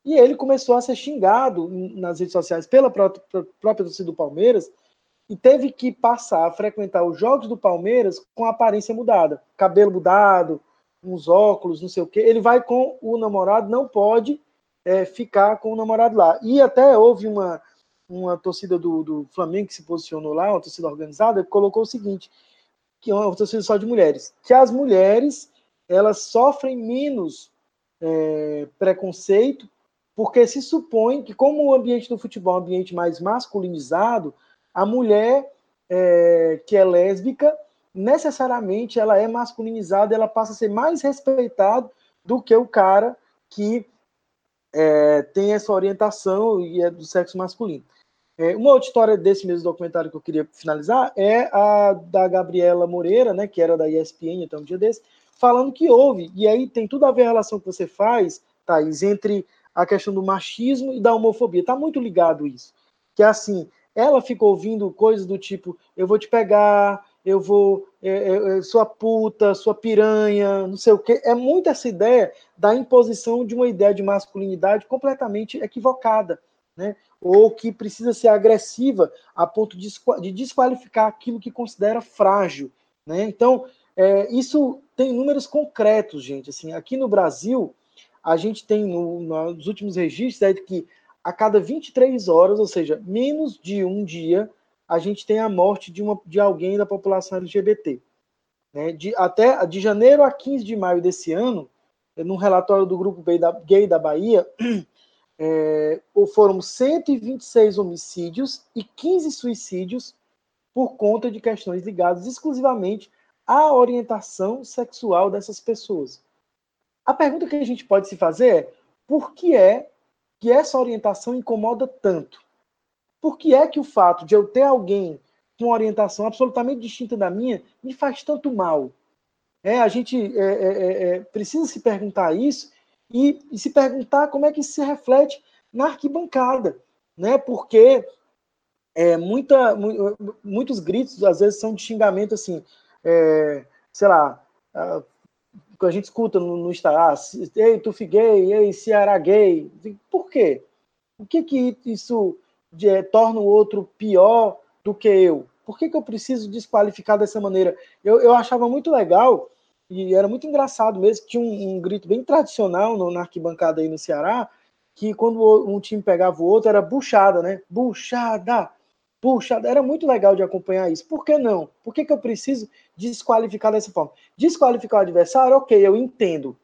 E ele começou a ser xingado nas redes sociais pela própria, torcida do Palmeiras e teve que passar a frequentar os jogos do Palmeiras com aparência mudada, cabelo mudado, uns óculos, não sei o quê. Ele vai com o namorado, não pode é, ficar com o namorado lá. E até houve uma, uma torcida do, do Flamengo que se posicionou lá, uma torcida organizada, que colocou o seguinte, que é uma torcida só de mulheres, que as mulheres elas sofrem menos é, preconceito, porque se supõe que, como o ambiente do futebol é um ambiente mais masculinizado, a mulher é, que é lésbica, necessariamente ela é masculinizada, ela passa a ser mais respeitada do que o cara que é, tem essa orientação e é do sexo masculino. É, uma outra história desse mesmo documentário que eu queria finalizar é a da Gabriela Moreira, né, que era da ESPN até um dia desse, falando que houve. E aí tem tudo a ver a relação que você faz, Thaís, entre a questão do machismo e da homofobia. Está muito ligado isso. Que é assim, ela ficou ouvindo coisas do tipo: eu vou te pegar, eu vou, é, é, é, sua puta, sua piranha, não sei o quê. É muito essa ideia da imposição de uma ideia de masculinidade completamente equivocada, né? Ou que precisa ser agressiva a ponto de desqualificar aquilo que considera frágil, né? Então, é, isso tem números concretos, gente. Assim, aqui no Brasil, a gente tem no, nos últimos registros é que a cada 23 horas, ou seja, menos de um dia, a gente tem a morte de, uma, de alguém da população LGBT. Né? De, até de janeiro a 15 de maio desse ano, num relatório do Grupo Gay da, Gay da Bahia, é, foram 126 homicídios e 15 suicídios por conta de questões ligadas exclusivamente a orientação sexual dessas pessoas. A pergunta que a gente pode se fazer é: por que é que essa orientação incomoda tanto? Por que é que o fato de eu ter alguém com orientação absolutamente distinta da minha me faz tanto mal? É, a gente é, é, é, é precisa se perguntar isso e, e, se perguntar como é que isso se reflete na arquibancada, né? Porque é, muita, muitos gritos, às vezes, são de xingamento, assim, é, sei lá, a, a gente escuta no, no Instagram, ah, ei, Tufi gay, ei, Ceará gay. Por quê? O que que isso de, é, torna o outro pior do que eu? Por que, que eu preciso desqualificar dessa maneira? Eu, eu achava muito legal e era muito engraçado mesmo, tinha um, um grito bem tradicional no, na arquibancada aí no Ceará, que quando um time pegava o outro era buchada, né? Buchada! Puxa, era muito legal de acompanhar isso. Por que não? Por que, que eu preciso desqualificar dessa forma? Desqualificar o adversário, ok, eu entendo.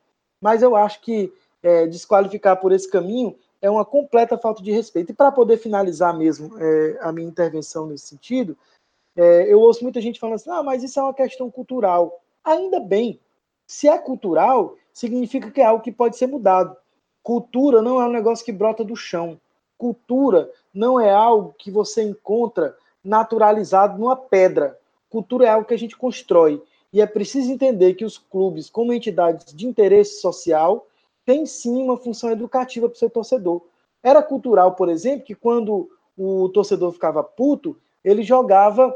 Mas eu acho que é, desqualificar por esse caminho é uma completa falta de respeito. E para poder finalizar mesmo é, a minha intervenção nesse sentido, é, eu ouço muita gente falando assim: ah, mas isso é uma questão cultural. Ainda bem. Se é cultural, significa que é algo que pode ser mudado. Cultura não é um negócio que brota do chão. Cultura não é algo que você encontra naturalizado numa pedra. Cultura é algo que a gente constrói. E é preciso entender que os clubes, como entidades de interesse social, têm sim uma função educativa para o seu torcedor. Era cultural, por exemplo, que quando o torcedor ficava puto, ele jogava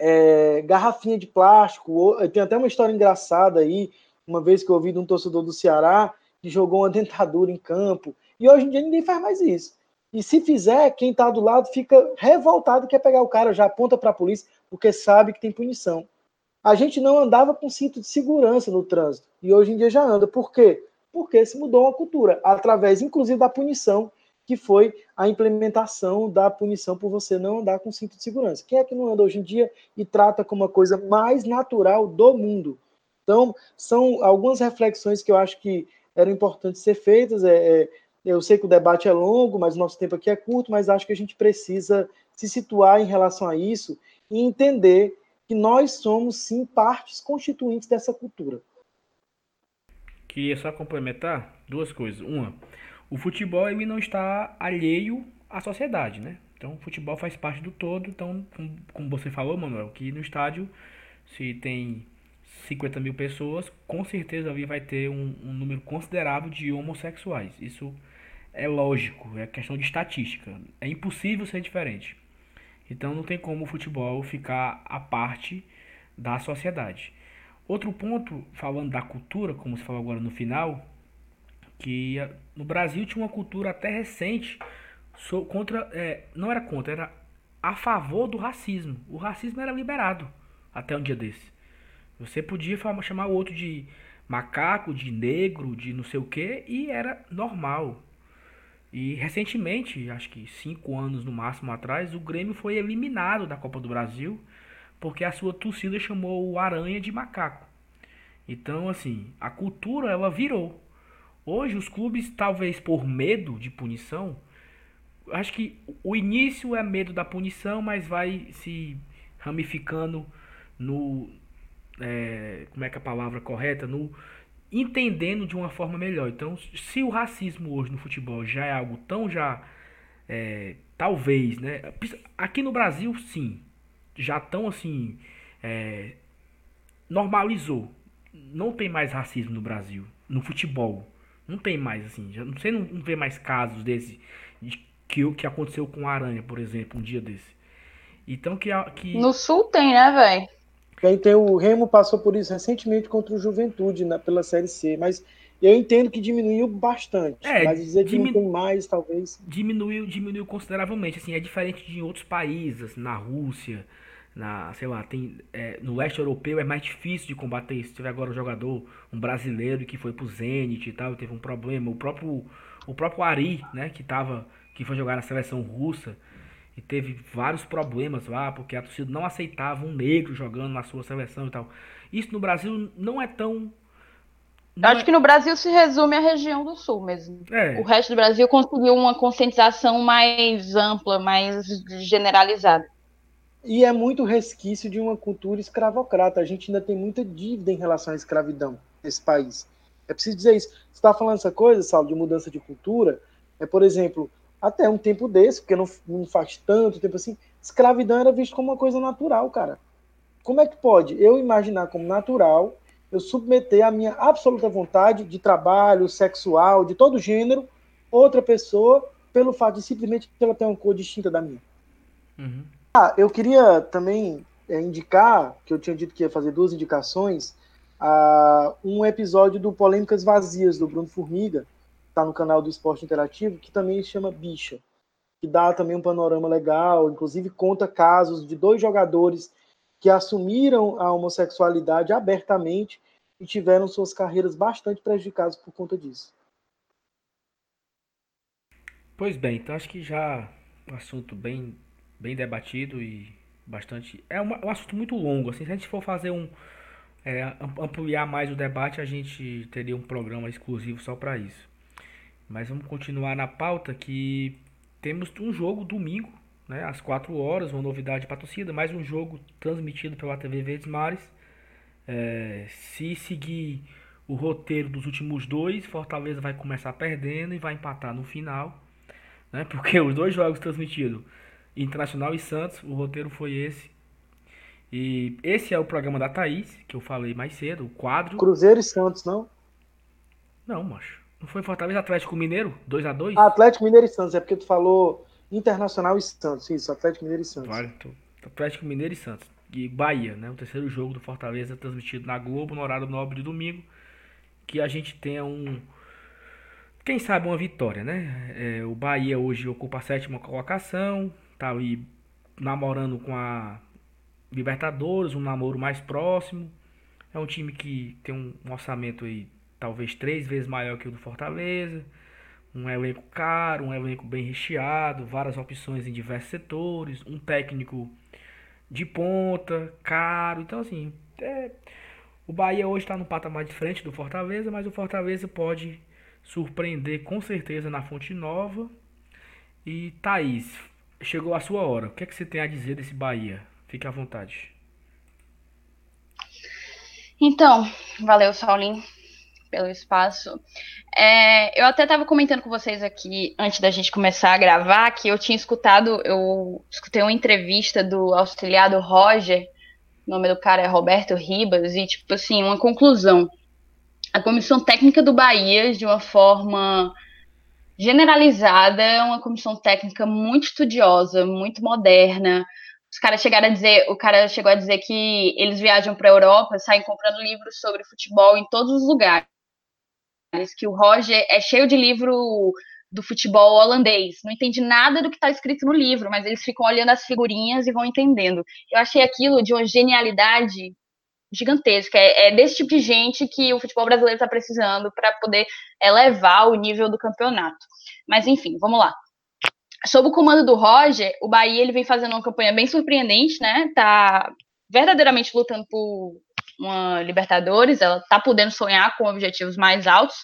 é, garrafinha de plástico. Tem até uma história engraçada aí, uma vez que eu ouvi de um torcedor do Ceará que jogou uma dentadura em campo. E hoje em dia ninguém faz mais isso. E se fizer, quem está do lado fica revoltado, quer pegar o cara, já aponta para a polícia, porque sabe que tem punição. A gente não andava com cinto de segurança no trânsito. E hoje em dia já anda. Por quê? Porque se mudou a cultura, através, inclusive, da punição, que foi a implementação da punição por você não andar com cinto de segurança. Quem é que não anda hoje em dia e trata como uma coisa mais natural do mundo? Então, são algumas reflexões que eu acho que eram importantes ser feitas. É, é, eu sei que o debate é longo, mas o nosso tempo aqui é curto, mas acho que a gente precisa se situar em relação a isso e entender que nós somos, sim, partes constituintes dessa cultura. Queria só complementar duas coisas. Uma, o futebol ele não está alheio à sociedade, né? Então, o futebol faz parte do todo. Então, como você falou, Manuel, que no estádio, se tem 50 mil pessoas, com certeza ali vai ter um, um número considerável de homossexuais. Isso é lógico, é questão de estatística. É impossível ser diferente. Então não tem como o futebol ficar à parte da sociedade. Outro ponto, falando da cultura, como você falou agora no final, que no Brasil tinha uma cultura até recente contra, é, não era contra, era a favor do racismo. O racismo era liberado até um dia desse. Você podia chamar o outro de macaco, de negro, de não sei o que, e era normal. E recentemente, acho que cinco anos no máximo atrás, o Grêmio foi eliminado da Copa do Brasil porque a sua torcida chamou o Aranha de macaco. Então, assim, a cultura ela virou. Hoje os clubes, talvez por medo de punição, acho que o início é medo da punição, mas vai se ramificando no. É, como é que é a palavra correta? No entendendo de uma forma melhor. Então, se o racismo hoje no futebol já é algo tão já é, talvez, né? Aqui no Brasil, sim, já tão assim é, normalizou. Não tem mais racismo no Brasil, no futebol. Não tem mais assim. Já, você não, não vê mais casos desse de, que o que aconteceu com a Aranha, por exemplo, um dia desse. Então que, que... no sul tem, né, velho? Quem tem o Remo passou por isso recentemente contra o Juventude na, pela Série C, mas eu entendo que diminuiu bastante. É, mas dizer que diminu... não tem mais, talvez. Diminuiu, diminuiu consideravelmente. Assim, é diferente de outros países, na Rússia, na, sei lá, tem, é, no leste europeu é mais difícil de combater isso. Teve agora um jogador, um brasileiro que foi pro Zenit e tal, teve um problema. O próprio, o próprio Ari, né, que tava, que foi jogar na seleção russa e teve vários problemas lá, porque a torcida não aceitava um negro jogando na sua seleção e tal. Isso no Brasil não é tão. Não Acho é... que no Brasil se resume à região do sul mesmo. É. O resto do Brasil conseguiu uma conscientização mais ampla, mais generalizada. E é muito resquício de uma cultura escravocrata. A gente ainda tem muita dívida em relação à escravidão nesse país. É preciso dizer isso. Você está falando essa coisa, Saulo, de mudança de cultura. É, por exemplo, até um tempo desse, porque não, não faz tanto tempo assim, escravidão era visto como uma coisa natural, cara. Como é que pode eu imaginar como natural eu submeter a minha absoluta vontade de trabalho, sexual, de todo gênero, outra pessoa, pelo fato de simplesmente ela ter uma cor distinta da minha? Uhum. Ah, eu queria também é, indicar, que eu tinha dito que ia fazer duas indicações, uh, um episódio do Polêmicas Vazias, do Bruno Formiga, está no canal do Esporte Interativo, que também se chama Bicha, que dá também um panorama legal, inclusive conta casos de dois jogadores que assumiram a homossexualidade abertamente e tiveram suas carreiras bastante prejudicadas por conta disso. Pois bem, então acho que já um assunto bem, bem debatido e bastante. É um, assunto muito longo. Assim, se a gente for fazer um. É, ampliar mais o debate, a gente teria um programa exclusivo só para isso. Mas vamos continuar na pauta que temos um jogo domingo, né, às 4 horas, uma novidade para a torcida, mais um jogo transmitido pela TV Verdes Mares. É, se seguir o roteiro dos últimos dois, Fortaleza vai começar perdendo e vai empatar no final né? Porque os dois jogos transmitidos, Internacional e Santos, o roteiro foi esse. E esse é o programa da Thaís, que eu falei mais cedo, o quadro. Cruzeiro e Santos, não? Não, macho. Não foi Fortaleza Atlético Mineiro? 2x2? Ah, Atlético Mineiro e Santos, é porque tu falou Internacional e Santos. Isso, Atlético Mineiro e Santos. Vale, tô... Atlético Mineiro e Santos. E Bahia, né? O terceiro jogo do Fortaleza transmitido na Globo no horário nobre de domingo. Que a gente tenha um quem sabe uma vitória, né? É, o Bahia hoje ocupa a sétima colocação, tá ali namorando com a Libertadores, um namoro mais próximo. É um time que tem um orçamento aí talvez três vezes maior que o do Fortaleza. Um elenco caro, um elenco bem recheado, várias opções em diversos setores, um técnico de ponta, caro. Então, assim, é... o Bahia hoje está no patamar diferente do Fortaleza, mas o Fortaleza pode surpreender com certeza na Fonte Nova. E Thaís, chegou a sua hora. O que, é que você tem a dizer desse Bahia? Fique à vontade. Então, valeu, Saulinho, pelo espaço. É, eu até estava comentando com vocês aqui, antes da gente começar a gravar, que eu tinha escutado, eu escutei uma entrevista do auxiliado Roger, o nome do cara é Roberto Ribas, e, tipo assim, uma conclusão a comissão técnica do Bahia, de uma forma generalizada, é uma comissão técnica muito estudiosa, muito moderna. Os caras chegaram a dizer, o cara chegou a dizer que eles viajam para a Europa, saem comprando livros sobre futebol em todos os lugares. Que o Roger é cheio de livro do futebol holandês. Não entende nada do que está escrito no livro, mas eles ficam olhando as figurinhas e vão entendendo. Eu achei aquilo de uma genialidade gigantesca. É, é, desse tipo de gente que o futebol brasileiro está precisando para poder elevar o nível do campeonato. Mas enfim, vamos lá. Sob o comando do Roger, o Bahia ele vem fazendo uma campanha bem surpreendente, né? Tá verdadeiramente lutando por uma Libertadores, ela tá podendo sonhar com objetivos mais altos.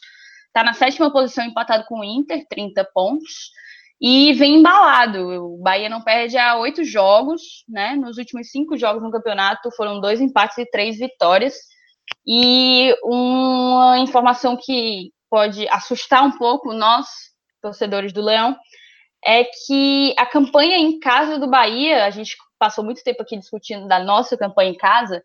Tá na sétima posição empatado com o Inter, 30 pontos e vem embalado. O Bahia não perde há oito jogos, né? Nos últimos cinco jogos no campeonato foram dois empates e três vitórias. E uma informação que pode assustar um pouco nós, torcedores do Leão, é que a campanha em casa do Bahia, a gente passou muito tempo aqui discutindo da nossa campanha em casa,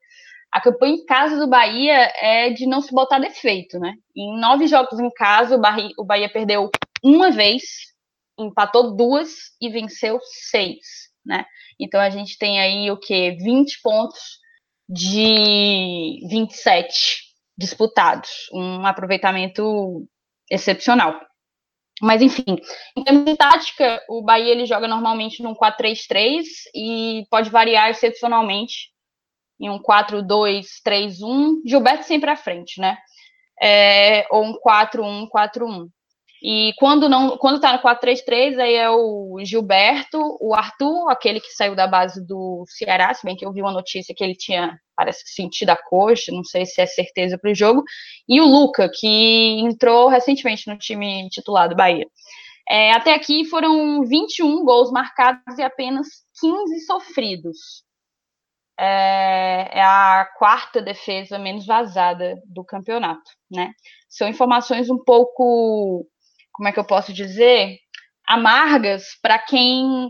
a campanha em casa do Bahia é de não se botar defeito, né? Em nove jogos em casa, o Bahia, perdeu uma vez, empatou duas e venceu seis, né? Então a gente tem aí o que 20 pontos de 27 disputados, um aproveitamento excepcional. Mas enfim, em termos de tática, o Bahia ele joga normalmente num 4-3-3 e pode variar excepcionalmente em um 4-2-3-1, Gilberto sempre à frente, né? É, ou um 4-1-4-1. E quando não, quando tá no 4-3-3, aí é o Gilberto, o Arthur, aquele que saiu da base do Ceará, se bem que eu vi uma notícia que ele tinha, parece que sentido a coxa, não sei se é certeza para o jogo, e o Luca, que entrou recentemente no time titular do Bahia. É, até aqui foram 21 gols marcados e apenas 15 sofridos. É, é a quarta defesa menos vazada do campeonato, né? São informações um pouco como é que eu posso dizer, amargas para quem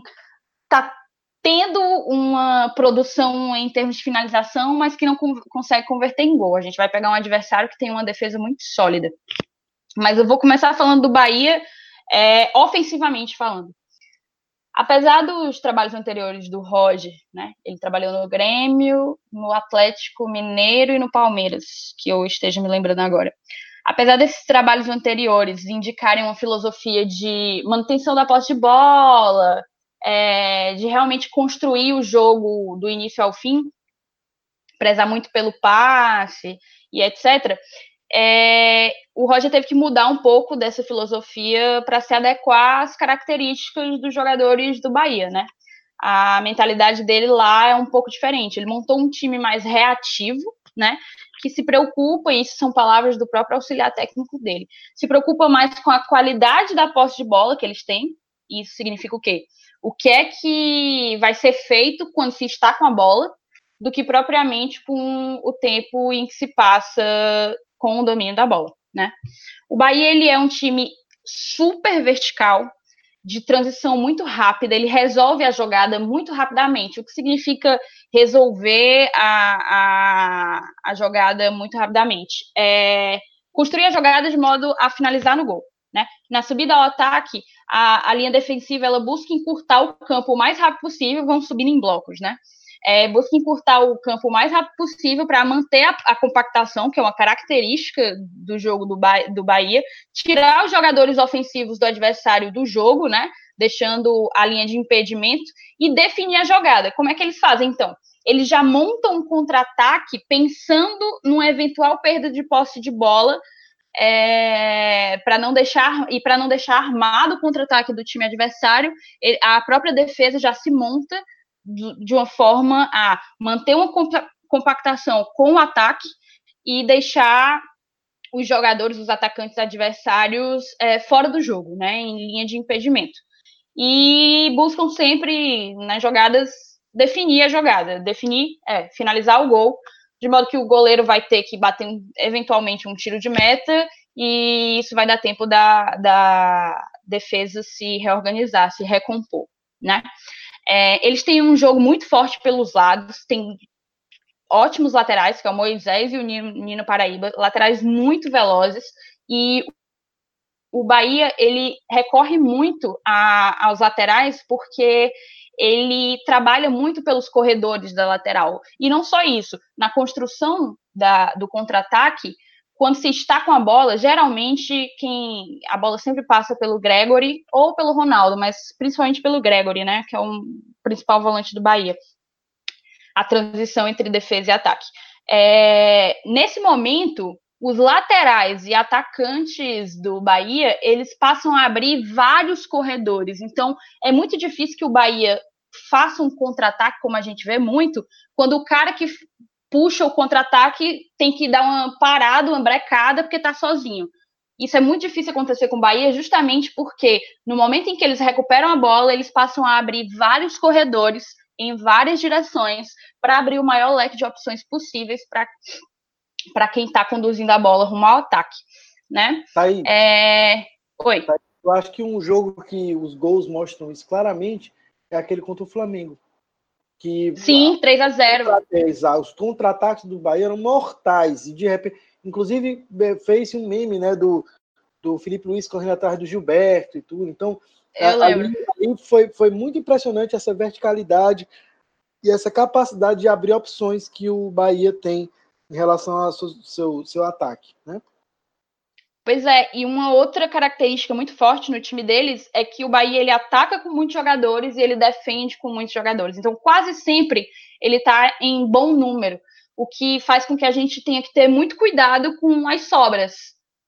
está tendo uma produção em termos de finalização, mas que não consegue converter em gol. A gente vai pegar um adversário que tem uma defesa muito sólida. Mas eu vou começar falando do Bahia, é, ofensivamente falando. Apesar dos trabalhos anteriores do Roger, né? Ele trabalhou no Grêmio, no Atlético Mineiro e no Palmeiras, que eu esteja me lembrando agora. Apesar desses trabalhos anteriores indicarem uma filosofia de manutenção da posse de bola, é, de realmente construir o jogo do início ao fim, prezar muito pelo passe e etc., é, o Roger teve que mudar um pouco dessa filosofia para se adequar às características dos jogadores do Bahia, né? A mentalidade dele lá é um pouco diferente. Ele montou um time mais reativo, né? Que se preocupa, e isso são palavras do próprio auxiliar técnico dele, se preocupa mais com a qualidade da posse de bola que eles têm. Isso significa o quê? O que é que vai ser feito quando se está com a bola, do que propriamente com o tempo em que se passa com o domínio da bola, né? O Bahia ele é um time super vertical, de transição muito rápida, ele resolve a jogada muito rapidamente, o que significa resolver a, a, a jogada muito rapidamente. É, construir a jogada de modo a finalizar no gol. Né? Na subida ao ataque, a, a linha defensiva ela busca encurtar o campo o mais rápido possível, vão subindo em blocos, né? É, busca encurtar o campo o mais rápido possível para manter a, a, compactação, que é uma característica do jogo do, ba do Bahia, tirar os jogadores ofensivos do adversário do jogo, né? Deixando a linha de impedimento e definir a jogada. Como é que eles fazem, então? Eles já montam um contra-ataque pensando numa eventual perda de posse de bola é, para não deixar e para não deixar armado o contra-ataque do time adversário, a própria defesa já se monta de uma forma a manter uma compactação com o ataque e deixar os jogadores, os atacantes adversários é, fora do jogo, né, em linha de impedimento. E buscam sempre nas jogadas definir a jogada, definir, é, finalizar o gol, de modo que o goleiro vai ter que bater eventualmente um tiro de meta e isso vai dar tempo da, da defesa se reorganizar, se recompor, né? É, eles têm um jogo muito forte pelos lados, tem ótimos laterais, que é o Moisés e o Nino, Nino Paraíba, laterais muito velozes, e o Bahia ele recorre muito a, aos laterais porque ele trabalha muito pelos corredores da lateral. E não só isso, na construção da, do contra-ataque, quando se está com a bola, geralmente quem a bola sempre passa pelo Gregory ou pelo Ronaldo, mas principalmente pelo Gregory, né, que é o principal volante do Bahia. A transição entre defesa e ataque. É, nesse momento, os laterais e atacantes do Bahia, eles passam a abrir vários corredores. Então, é muito difícil que o Bahia faça um contra-ataque, como a gente vê muito, quando o cara que puxa o contra-ataque, tem que dar uma parada, uma brecada, porque está sozinho. Isso é muito difícil acontecer com o Bahia, justamente porque no momento em que eles recuperam a bola, eles passam a abrir vários corredores em várias direções para abrir o maior leque de opções possíveis para quem está conduzindo a bola rumo ao ataque, né? Tá aí. É... Oi. Tá Eu acho que um jogo que os gols mostram isso claramente é aquele contra o Flamengo que Sim, 3 a 0. Os contra-ataques do Bahia eram mortais e de repente, inclusive fez um meme, né, do, do Felipe Luiz correndo atrás do Gilberto e tudo. Então, Eu ali, lembro. ali foi, foi muito impressionante essa verticalidade e essa capacidade de abrir opções que o Bahia tem em relação ao seu, seu, seu ataque, né? Pois é, e uma outra característica muito forte no time deles é que o Bahia ele ataca com muitos jogadores e ele defende com muitos jogadores. Então, quase sempre ele está em bom número, o que faz com que a gente tenha que ter muito cuidado com as sobras,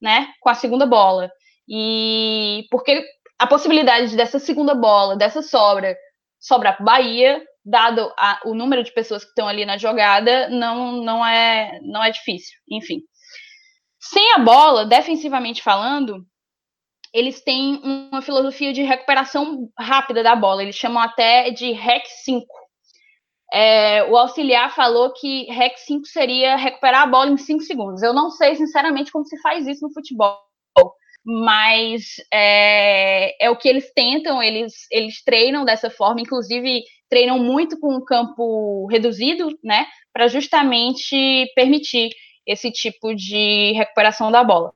né? Com a segunda bola. E porque a possibilidade dessa segunda bola, dessa sobra, sobrar para o Bahia, dado a, o número de pessoas que estão ali na jogada, não, não, é, não é difícil. Enfim. Sem a bola, defensivamente falando, eles têm uma filosofia de recuperação rápida da bola. Eles chamam até de REC 5. É, o auxiliar falou que REC 5 seria recuperar a bola em 5 segundos. Eu não sei, sinceramente, como se faz isso no futebol. Mas é, é o que eles tentam, eles, eles treinam dessa forma, inclusive treinam muito com um campo reduzido, né? Para justamente permitir esse tipo de recuperação da bola.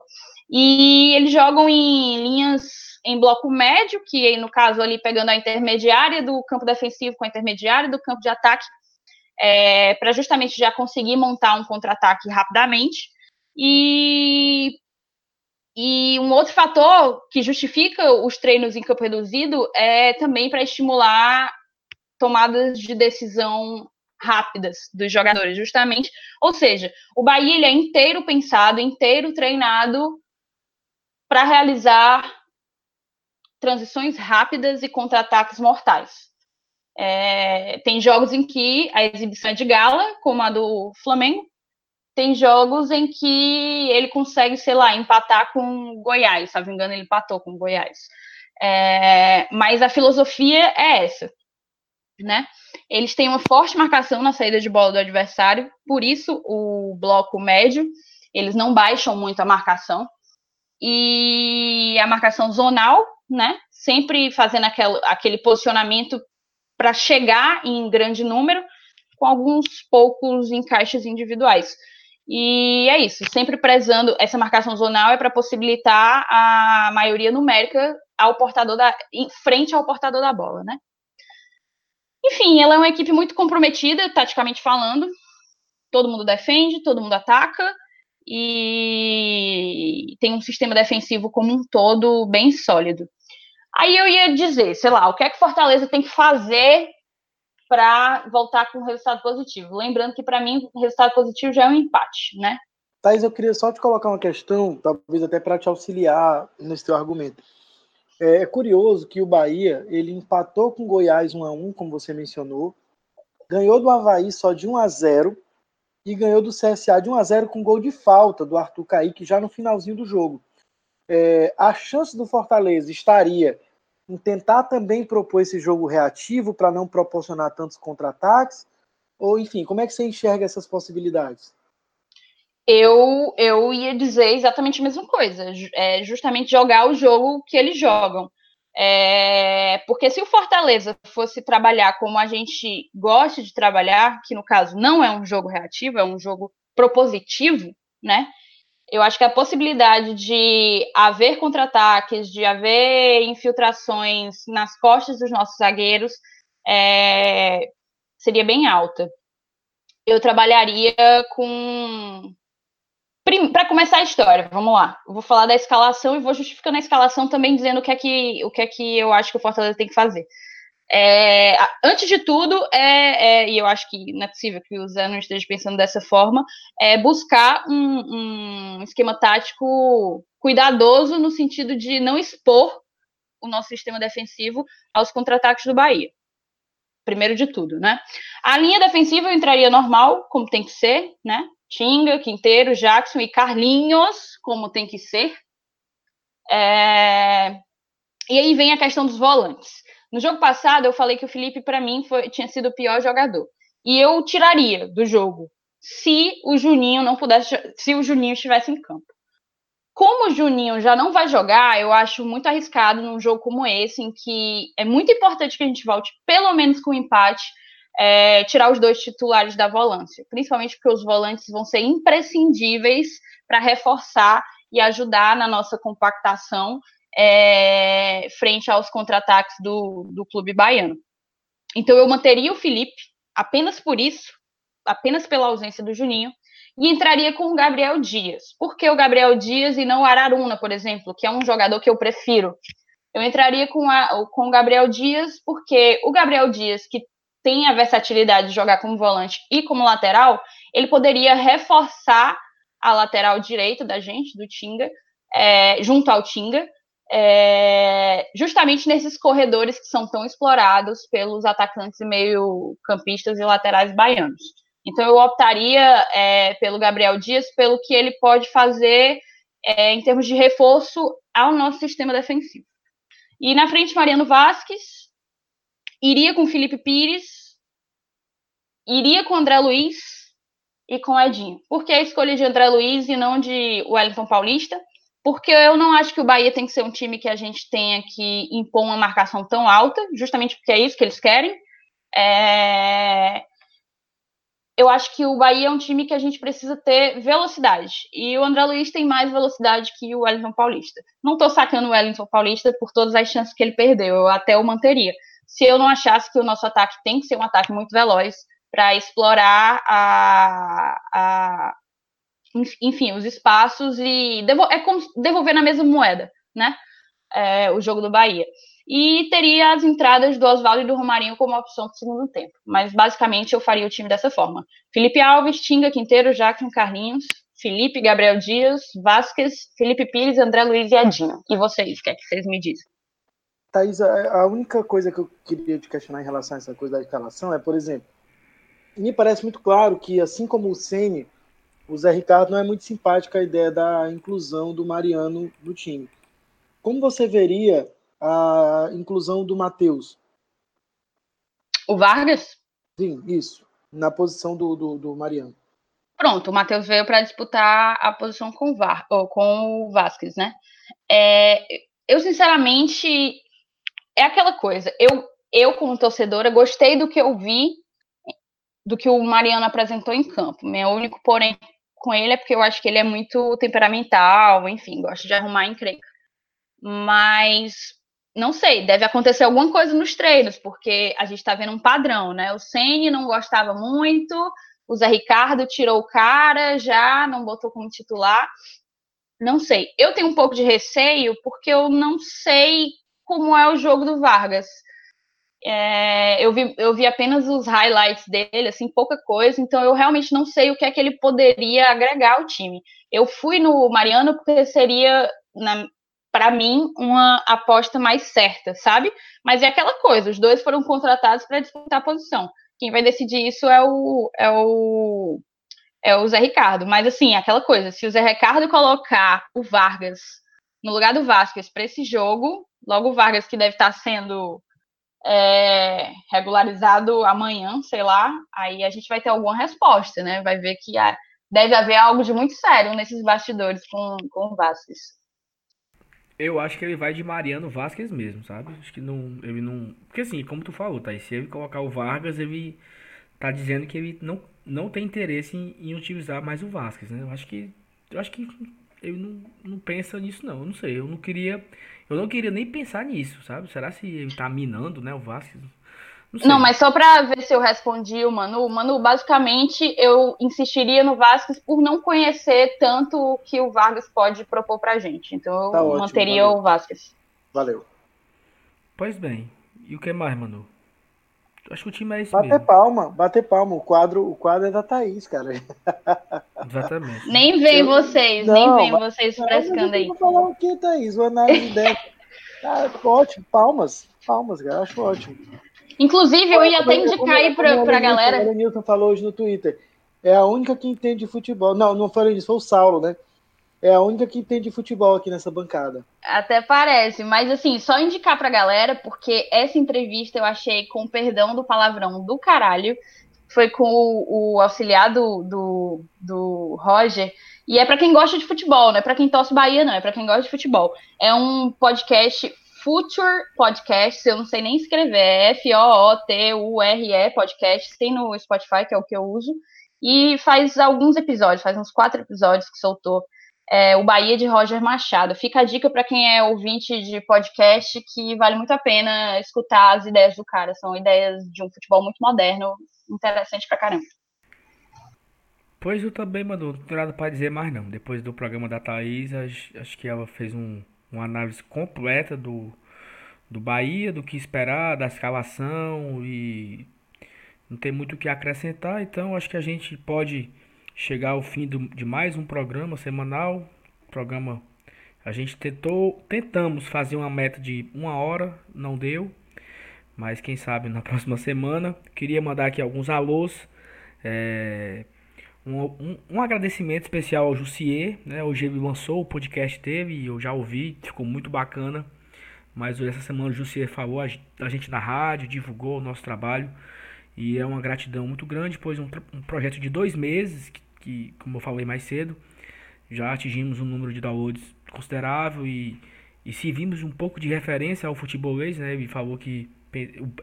E eles jogam em linhas em bloco médio, que no caso ali pegando a intermediária do campo defensivo com a intermediária do campo de ataque, é, para justamente já conseguir montar um contra-ataque rapidamente. E, e um outro fator que justifica os treinos em campo reduzido é também para estimular tomadas de decisão rápidas dos jogadores, justamente. Ou seja, o Bahia ele é inteiro pensado, inteiro treinado para realizar transições rápidas e contra-ataques mortais. É, tem jogos em que a exibição é de gala, como a do Flamengo. Tem jogos em que ele consegue, sei lá, empatar com Goiás. Se não me engano, ele empatou com Goiás. É, mas a filosofia é essa, né? Eles têm uma forte marcação na saída de bola do adversário, por isso o bloco médio, eles não baixam muito a marcação. E a marcação zonal, né? Sempre fazendo aquele, aquele posicionamento para chegar em grande número, com alguns poucos encaixes individuais. E é isso, sempre prezando essa marcação zonal é para possibilitar a maioria numérica ao portador da em frente ao portador da bola, né? Enfim, ela é uma equipe muito comprometida, taticamente falando. Todo mundo defende, todo mundo ataca e tem um sistema defensivo como um todo bem sólido. Aí eu ia dizer, sei lá, o que é que Fortaleza tem que fazer para voltar com resultado positivo? Lembrando que para mim resultado positivo já é um empate, né? Thais, eu queria só te colocar uma questão, talvez até para te auxiliar nesse teu argumento. É, é, curioso que o Bahia ele empatou com o Goiás 1 a 1 como você mencionou, ganhou do Havaí só de 1 a 0 e ganhou do CSA de 1 a 0 com gol de falta do Arthur Caíque já no finalzinho do jogo é, a chance do Fortaleza estaria em tentar também propor esse jogo reativo para não proporcionar tantos contra-ataques? Ou, enfim, como é que você enxerga essas possibilidades? Eu, eu ia dizer exatamente a mesma coisa, é justamente jogar o jogo que eles jogam. É, porque se o Fortaleza fosse trabalhar como a gente gosta de trabalhar, que no caso não é um jogo reativo, é um jogo propositivo, né? eu acho que a possibilidade de haver contra-ataques, de haver infiltrações nas costas dos nossos zagueiros é, seria bem alta. Eu trabalharia com. Para começar a história, vamos lá. Eu vou falar da escalação e vou justificando a escalação também dizendo o que é que, o que, é que eu acho que o Fortaleza tem que fazer. É, antes de tudo, é, é, e eu acho que não é possível que o Zé não esteja pensando dessa forma, é buscar um, um esquema tático cuidadoso no sentido de não expor o nosso sistema defensivo aos contra-ataques do Bahia. Primeiro de tudo, né? A linha defensiva entraria normal, como tem que ser, né? Tinga, Quinteiro, Jackson e Carlinhos, como tem que ser. É... E aí vem a questão dos volantes. No jogo passado, eu falei que o Felipe, para mim, foi, tinha sido o pior jogador. E eu tiraria do jogo se o Juninho não pudesse, se o Juninho estivesse em campo. Como o Juninho já não vai jogar, eu acho muito arriscado num jogo como esse, em que é muito importante que a gente volte pelo menos com empate, é, tirar os dois titulares da volância, principalmente porque os volantes vão ser imprescindíveis para reforçar e ajudar na nossa compactação é, frente aos contra-ataques do, do clube baiano. Então eu manteria o Felipe apenas por isso, apenas pela ausência do Juninho, e entraria com o Gabriel Dias. Por que o Gabriel Dias e não o Araruna, por exemplo, que é um jogador que eu prefiro? Eu entraria com, a, com o Gabriel Dias porque o Gabriel Dias, que tem a versatilidade de jogar como volante e como lateral, ele poderia reforçar a lateral direita da gente, do Tinga, é, junto ao Tinga, é, justamente nesses corredores que são tão explorados pelos atacantes meio-campistas e laterais baianos. Então, eu optaria é, pelo Gabriel Dias, pelo que ele pode fazer é, em termos de reforço ao nosso sistema defensivo. E na frente, Mariano Vasquez, iria com Felipe Pires, iria com André Luiz e com Edinho. Por que a escolha de André Luiz e não de Wellington Paulista? porque eu não acho que o Bahia tem que ser um time que a gente tenha que impor uma marcação tão alta, justamente porque é isso que eles querem. É... eu acho que o Bahia é um time que a gente precisa ter velocidade. E o André Luiz tem mais velocidade que o Wellington Paulista. Não estou sacando o Wellington Paulista por todas as chances que ele perdeu, eu até o manteria. Se eu não achasse que o nosso ataque tem que ser um ataque muito veloz para explorar a, a, enfim, os espaços e é como devolver na mesma moeda, né? É, o jogo do Bahia e teria as entradas do Oswaldo e do Romarinho como opção para segundo tempo. Mas basicamente eu faria o time dessa forma: Felipe Alves, Tinga, Quinteiro, Jackson, Carlinhos, Felipe, Gabriel Dias, Vasquez, Felipe Pires, André Luiz e Adinho. E vocês, o que é que vocês me dizem? Thaís, a única coisa que eu queria te questionar em relação a essa coisa da escalação é, por exemplo, me parece muito claro que, assim como o Ceni, o Zé Ricardo não é muito simpático a ideia da inclusão do Mariano no time. Como você veria a inclusão do Matheus. O Vargas? Sim, isso. Na posição do, do, do Mariano. Pronto, o Matheus veio para disputar a posição com o, Var, com o Vasquez, né? É, eu, sinceramente, é aquela coisa. Eu, eu, como torcedora, gostei do que eu vi, do que o Mariano apresentou em campo. Meu único porém com ele é porque eu acho que ele é muito temperamental, enfim, gosta de arrumar encrenca. Mas não sei, deve acontecer alguma coisa nos treinos, porque a gente está vendo um padrão, né? O Ceni não gostava muito, o Zé Ricardo tirou o cara, já não botou como titular. Não sei. Eu tenho um pouco de receio porque eu não sei como é o jogo do Vargas. É, eu, vi, eu vi apenas os highlights dele, assim, pouca coisa, então eu realmente não sei o que é que ele poderia agregar ao time. Eu fui no Mariano porque seria, para mim, uma aposta mais certa, sabe? Mas é aquela coisa, os dois foram contratados para disputar a posição. Quem vai decidir isso é o, é o é o Zé Ricardo. Mas assim, é aquela coisa, se o Zé Ricardo colocar o Vargas no lugar do Vasquez para esse jogo, logo Vargas que deve estar sendo é, regularizado amanhã, sei lá, aí a gente vai ter alguma resposta, né? Vai ver que ah, deve haver algo de muito sério nesses bastidores com, com o Vasquez. Eu acho que ele vai de Mariano Vasquez mesmo, sabe? Acho que não. Ele não. Porque assim, como tu falou, tá? se ele colocar o Vargas, ele tá dizendo que ele não, não tem interesse em, em utilizar mais o Vasquez, né? Eu acho que. Eu acho que ele não, não pensa nisso, não. Eu não sei. Eu não queria. Eu não queria nem pensar nisso, sabe? Será se ele tá minando, né, o Vasquez? Não, não, mas só para ver se eu respondi o Manu. Manu, basicamente, eu insistiria no Vasquez por não conhecer tanto o que o Vargas pode propor pra gente. Então eu tá manteria ótimo, o Vasquez. Valeu. Pois bem. E o que mais, Manu? Acho que o time é esse bater mesmo. palma, bater palma. O quadro, o quadro é da Thaís, cara. Exatamente. Nem vem vocês, não, nem vem vocês frescando aí. Vou falar o que, Thaís? Uma análise dessa. Ah, ótimo, palmas. Palmas, cara. Acho ótimo. Inclusive, eu ia até indicar aí pra, pra galera. O Newton falou hoje no Twitter. É a única que entende futebol. Não, não falei isso, foi o Saulo, né? É a única que entende futebol aqui nessa bancada. Até parece, mas assim, só indicar pra galera, porque essa entrevista eu achei, com perdão do palavrão do caralho, foi com o, o auxiliar do, do, do Roger, e é para quem gosta de futebol, não é para quem torce Bahia, não, é para quem gosta de futebol. É um podcast Future Podcast, eu não sei nem escrever, é F-O-O-T-U-R-E Podcast, tem no Spotify, que é o que eu uso, e faz alguns episódios, faz uns quatro episódios que soltou é, o Bahia de Roger Machado. Fica a dica para quem é ouvinte de podcast que vale muito a pena escutar as ideias do cara, são ideias de um futebol muito moderno, interessante pra caramba. Pois eu também, mano, não tenho nada pra dizer mais não. Depois do programa da Thaís, acho que ela fez um, uma análise completa do, do Bahia, do que esperar, da escalação e não tem muito o que acrescentar, então acho que a gente pode chegar ao fim do, de mais um programa semanal. Programa a gente tentou, tentamos fazer uma meta de uma hora, não deu, mas quem sabe na próxima semana. Queria mandar aqui alguns alôs. É, um, um, um, agradecimento especial ao Jussier, né? Hoje ele lançou o podcast teve e eu já ouvi, ficou muito bacana. Mas essa semana o Jussier falou a, gente na rádio, divulgou o nosso trabalho. E é uma gratidão muito grande, pois um, um projeto de dois meses, que, que, como eu falei mais cedo, já atingimos um número de downloads considerável e, e servimos um pouco de referência ao futebolês, né? Ele falou que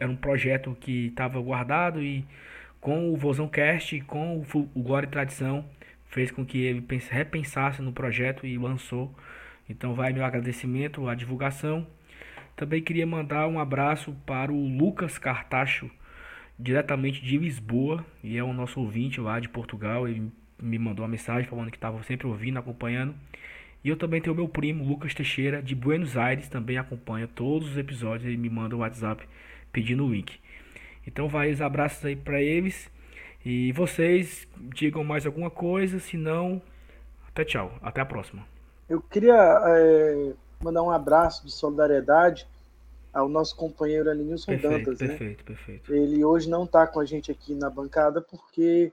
era um projeto que estava guardado e com o Vozão Cast, com o Glória e Tradição, fez com que ele repensasse no projeto e lançou. Então vai meu agradecimento à divulgação. Também queria mandar um abraço para o Lucas Cartacho, diretamente de Lisboa, e é o nosso ouvinte lá de Portugal. Ele me mandou uma mensagem falando que estava sempre ouvindo, acompanhando. E eu também tenho meu primo, Lucas Teixeira, de Buenos Aires, também acompanha todos os episódios. Ele me manda o um WhatsApp pedindo o link. Então vai os abraços aí para eles. E vocês digam mais alguma coisa, se não, até tchau, até a próxima. Eu queria é, mandar um abraço de solidariedade ao nosso companheiro Alenilson perfeito, Dantas. Perfeito, né? perfeito. Ele hoje não está com a gente aqui na bancada porque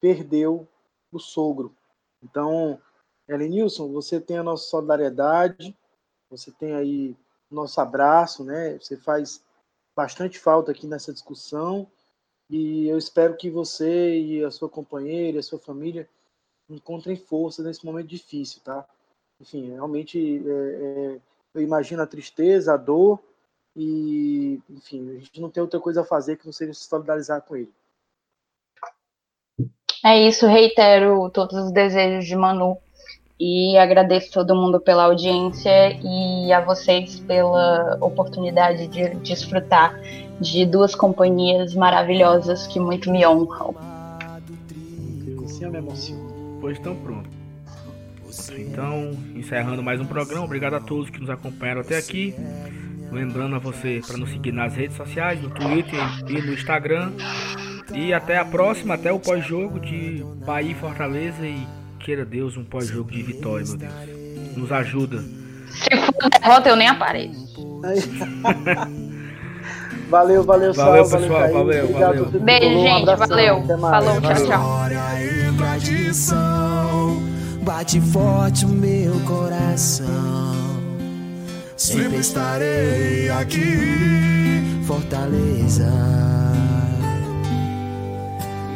perdeu o sogro. Então, Elenilson, você tem a nossa solidariedade, você tem aí nosso abraço, né? Você faz bastante falta aqui nessa discussão e eu espero que você e a sua companheira, a sua família encontrem força nesse momento difícil, tá? Enfim, realmente é, é, eu imagino a tristeza, a dor e, enfim, a gente não tem outra coisa a fazer que não seja se solidarizar com ele. É isso, reitero todos os desejos de Manu e agradeço todo mundo pela audiência e a vocês pela oportunidade de desfrutar de duas companhias maravilhosas que muito me honram. Emociona. Pois estão pronto. Então, encerrando mais um programa, obrigado a todos que nos acompanharam até aqui. Lembrando a você para nos seguir nas redes sociais, no Twitter e no Instagram. E até a próxima, até o pós-jogo de Bahia e Fortaleza e queira Deus um pós-jogo de vitória, meu Deus. Nos ajuda. Se for derrota, eu nem apareço. valeu, valeu, valeu, Sal, pessoal. Valeu, valeu. valeu. Beijo, gente. Um valeu. Falou, tchau, tchau. Bate forte o meu coração. Sempre estarei aqui, Fortaleza.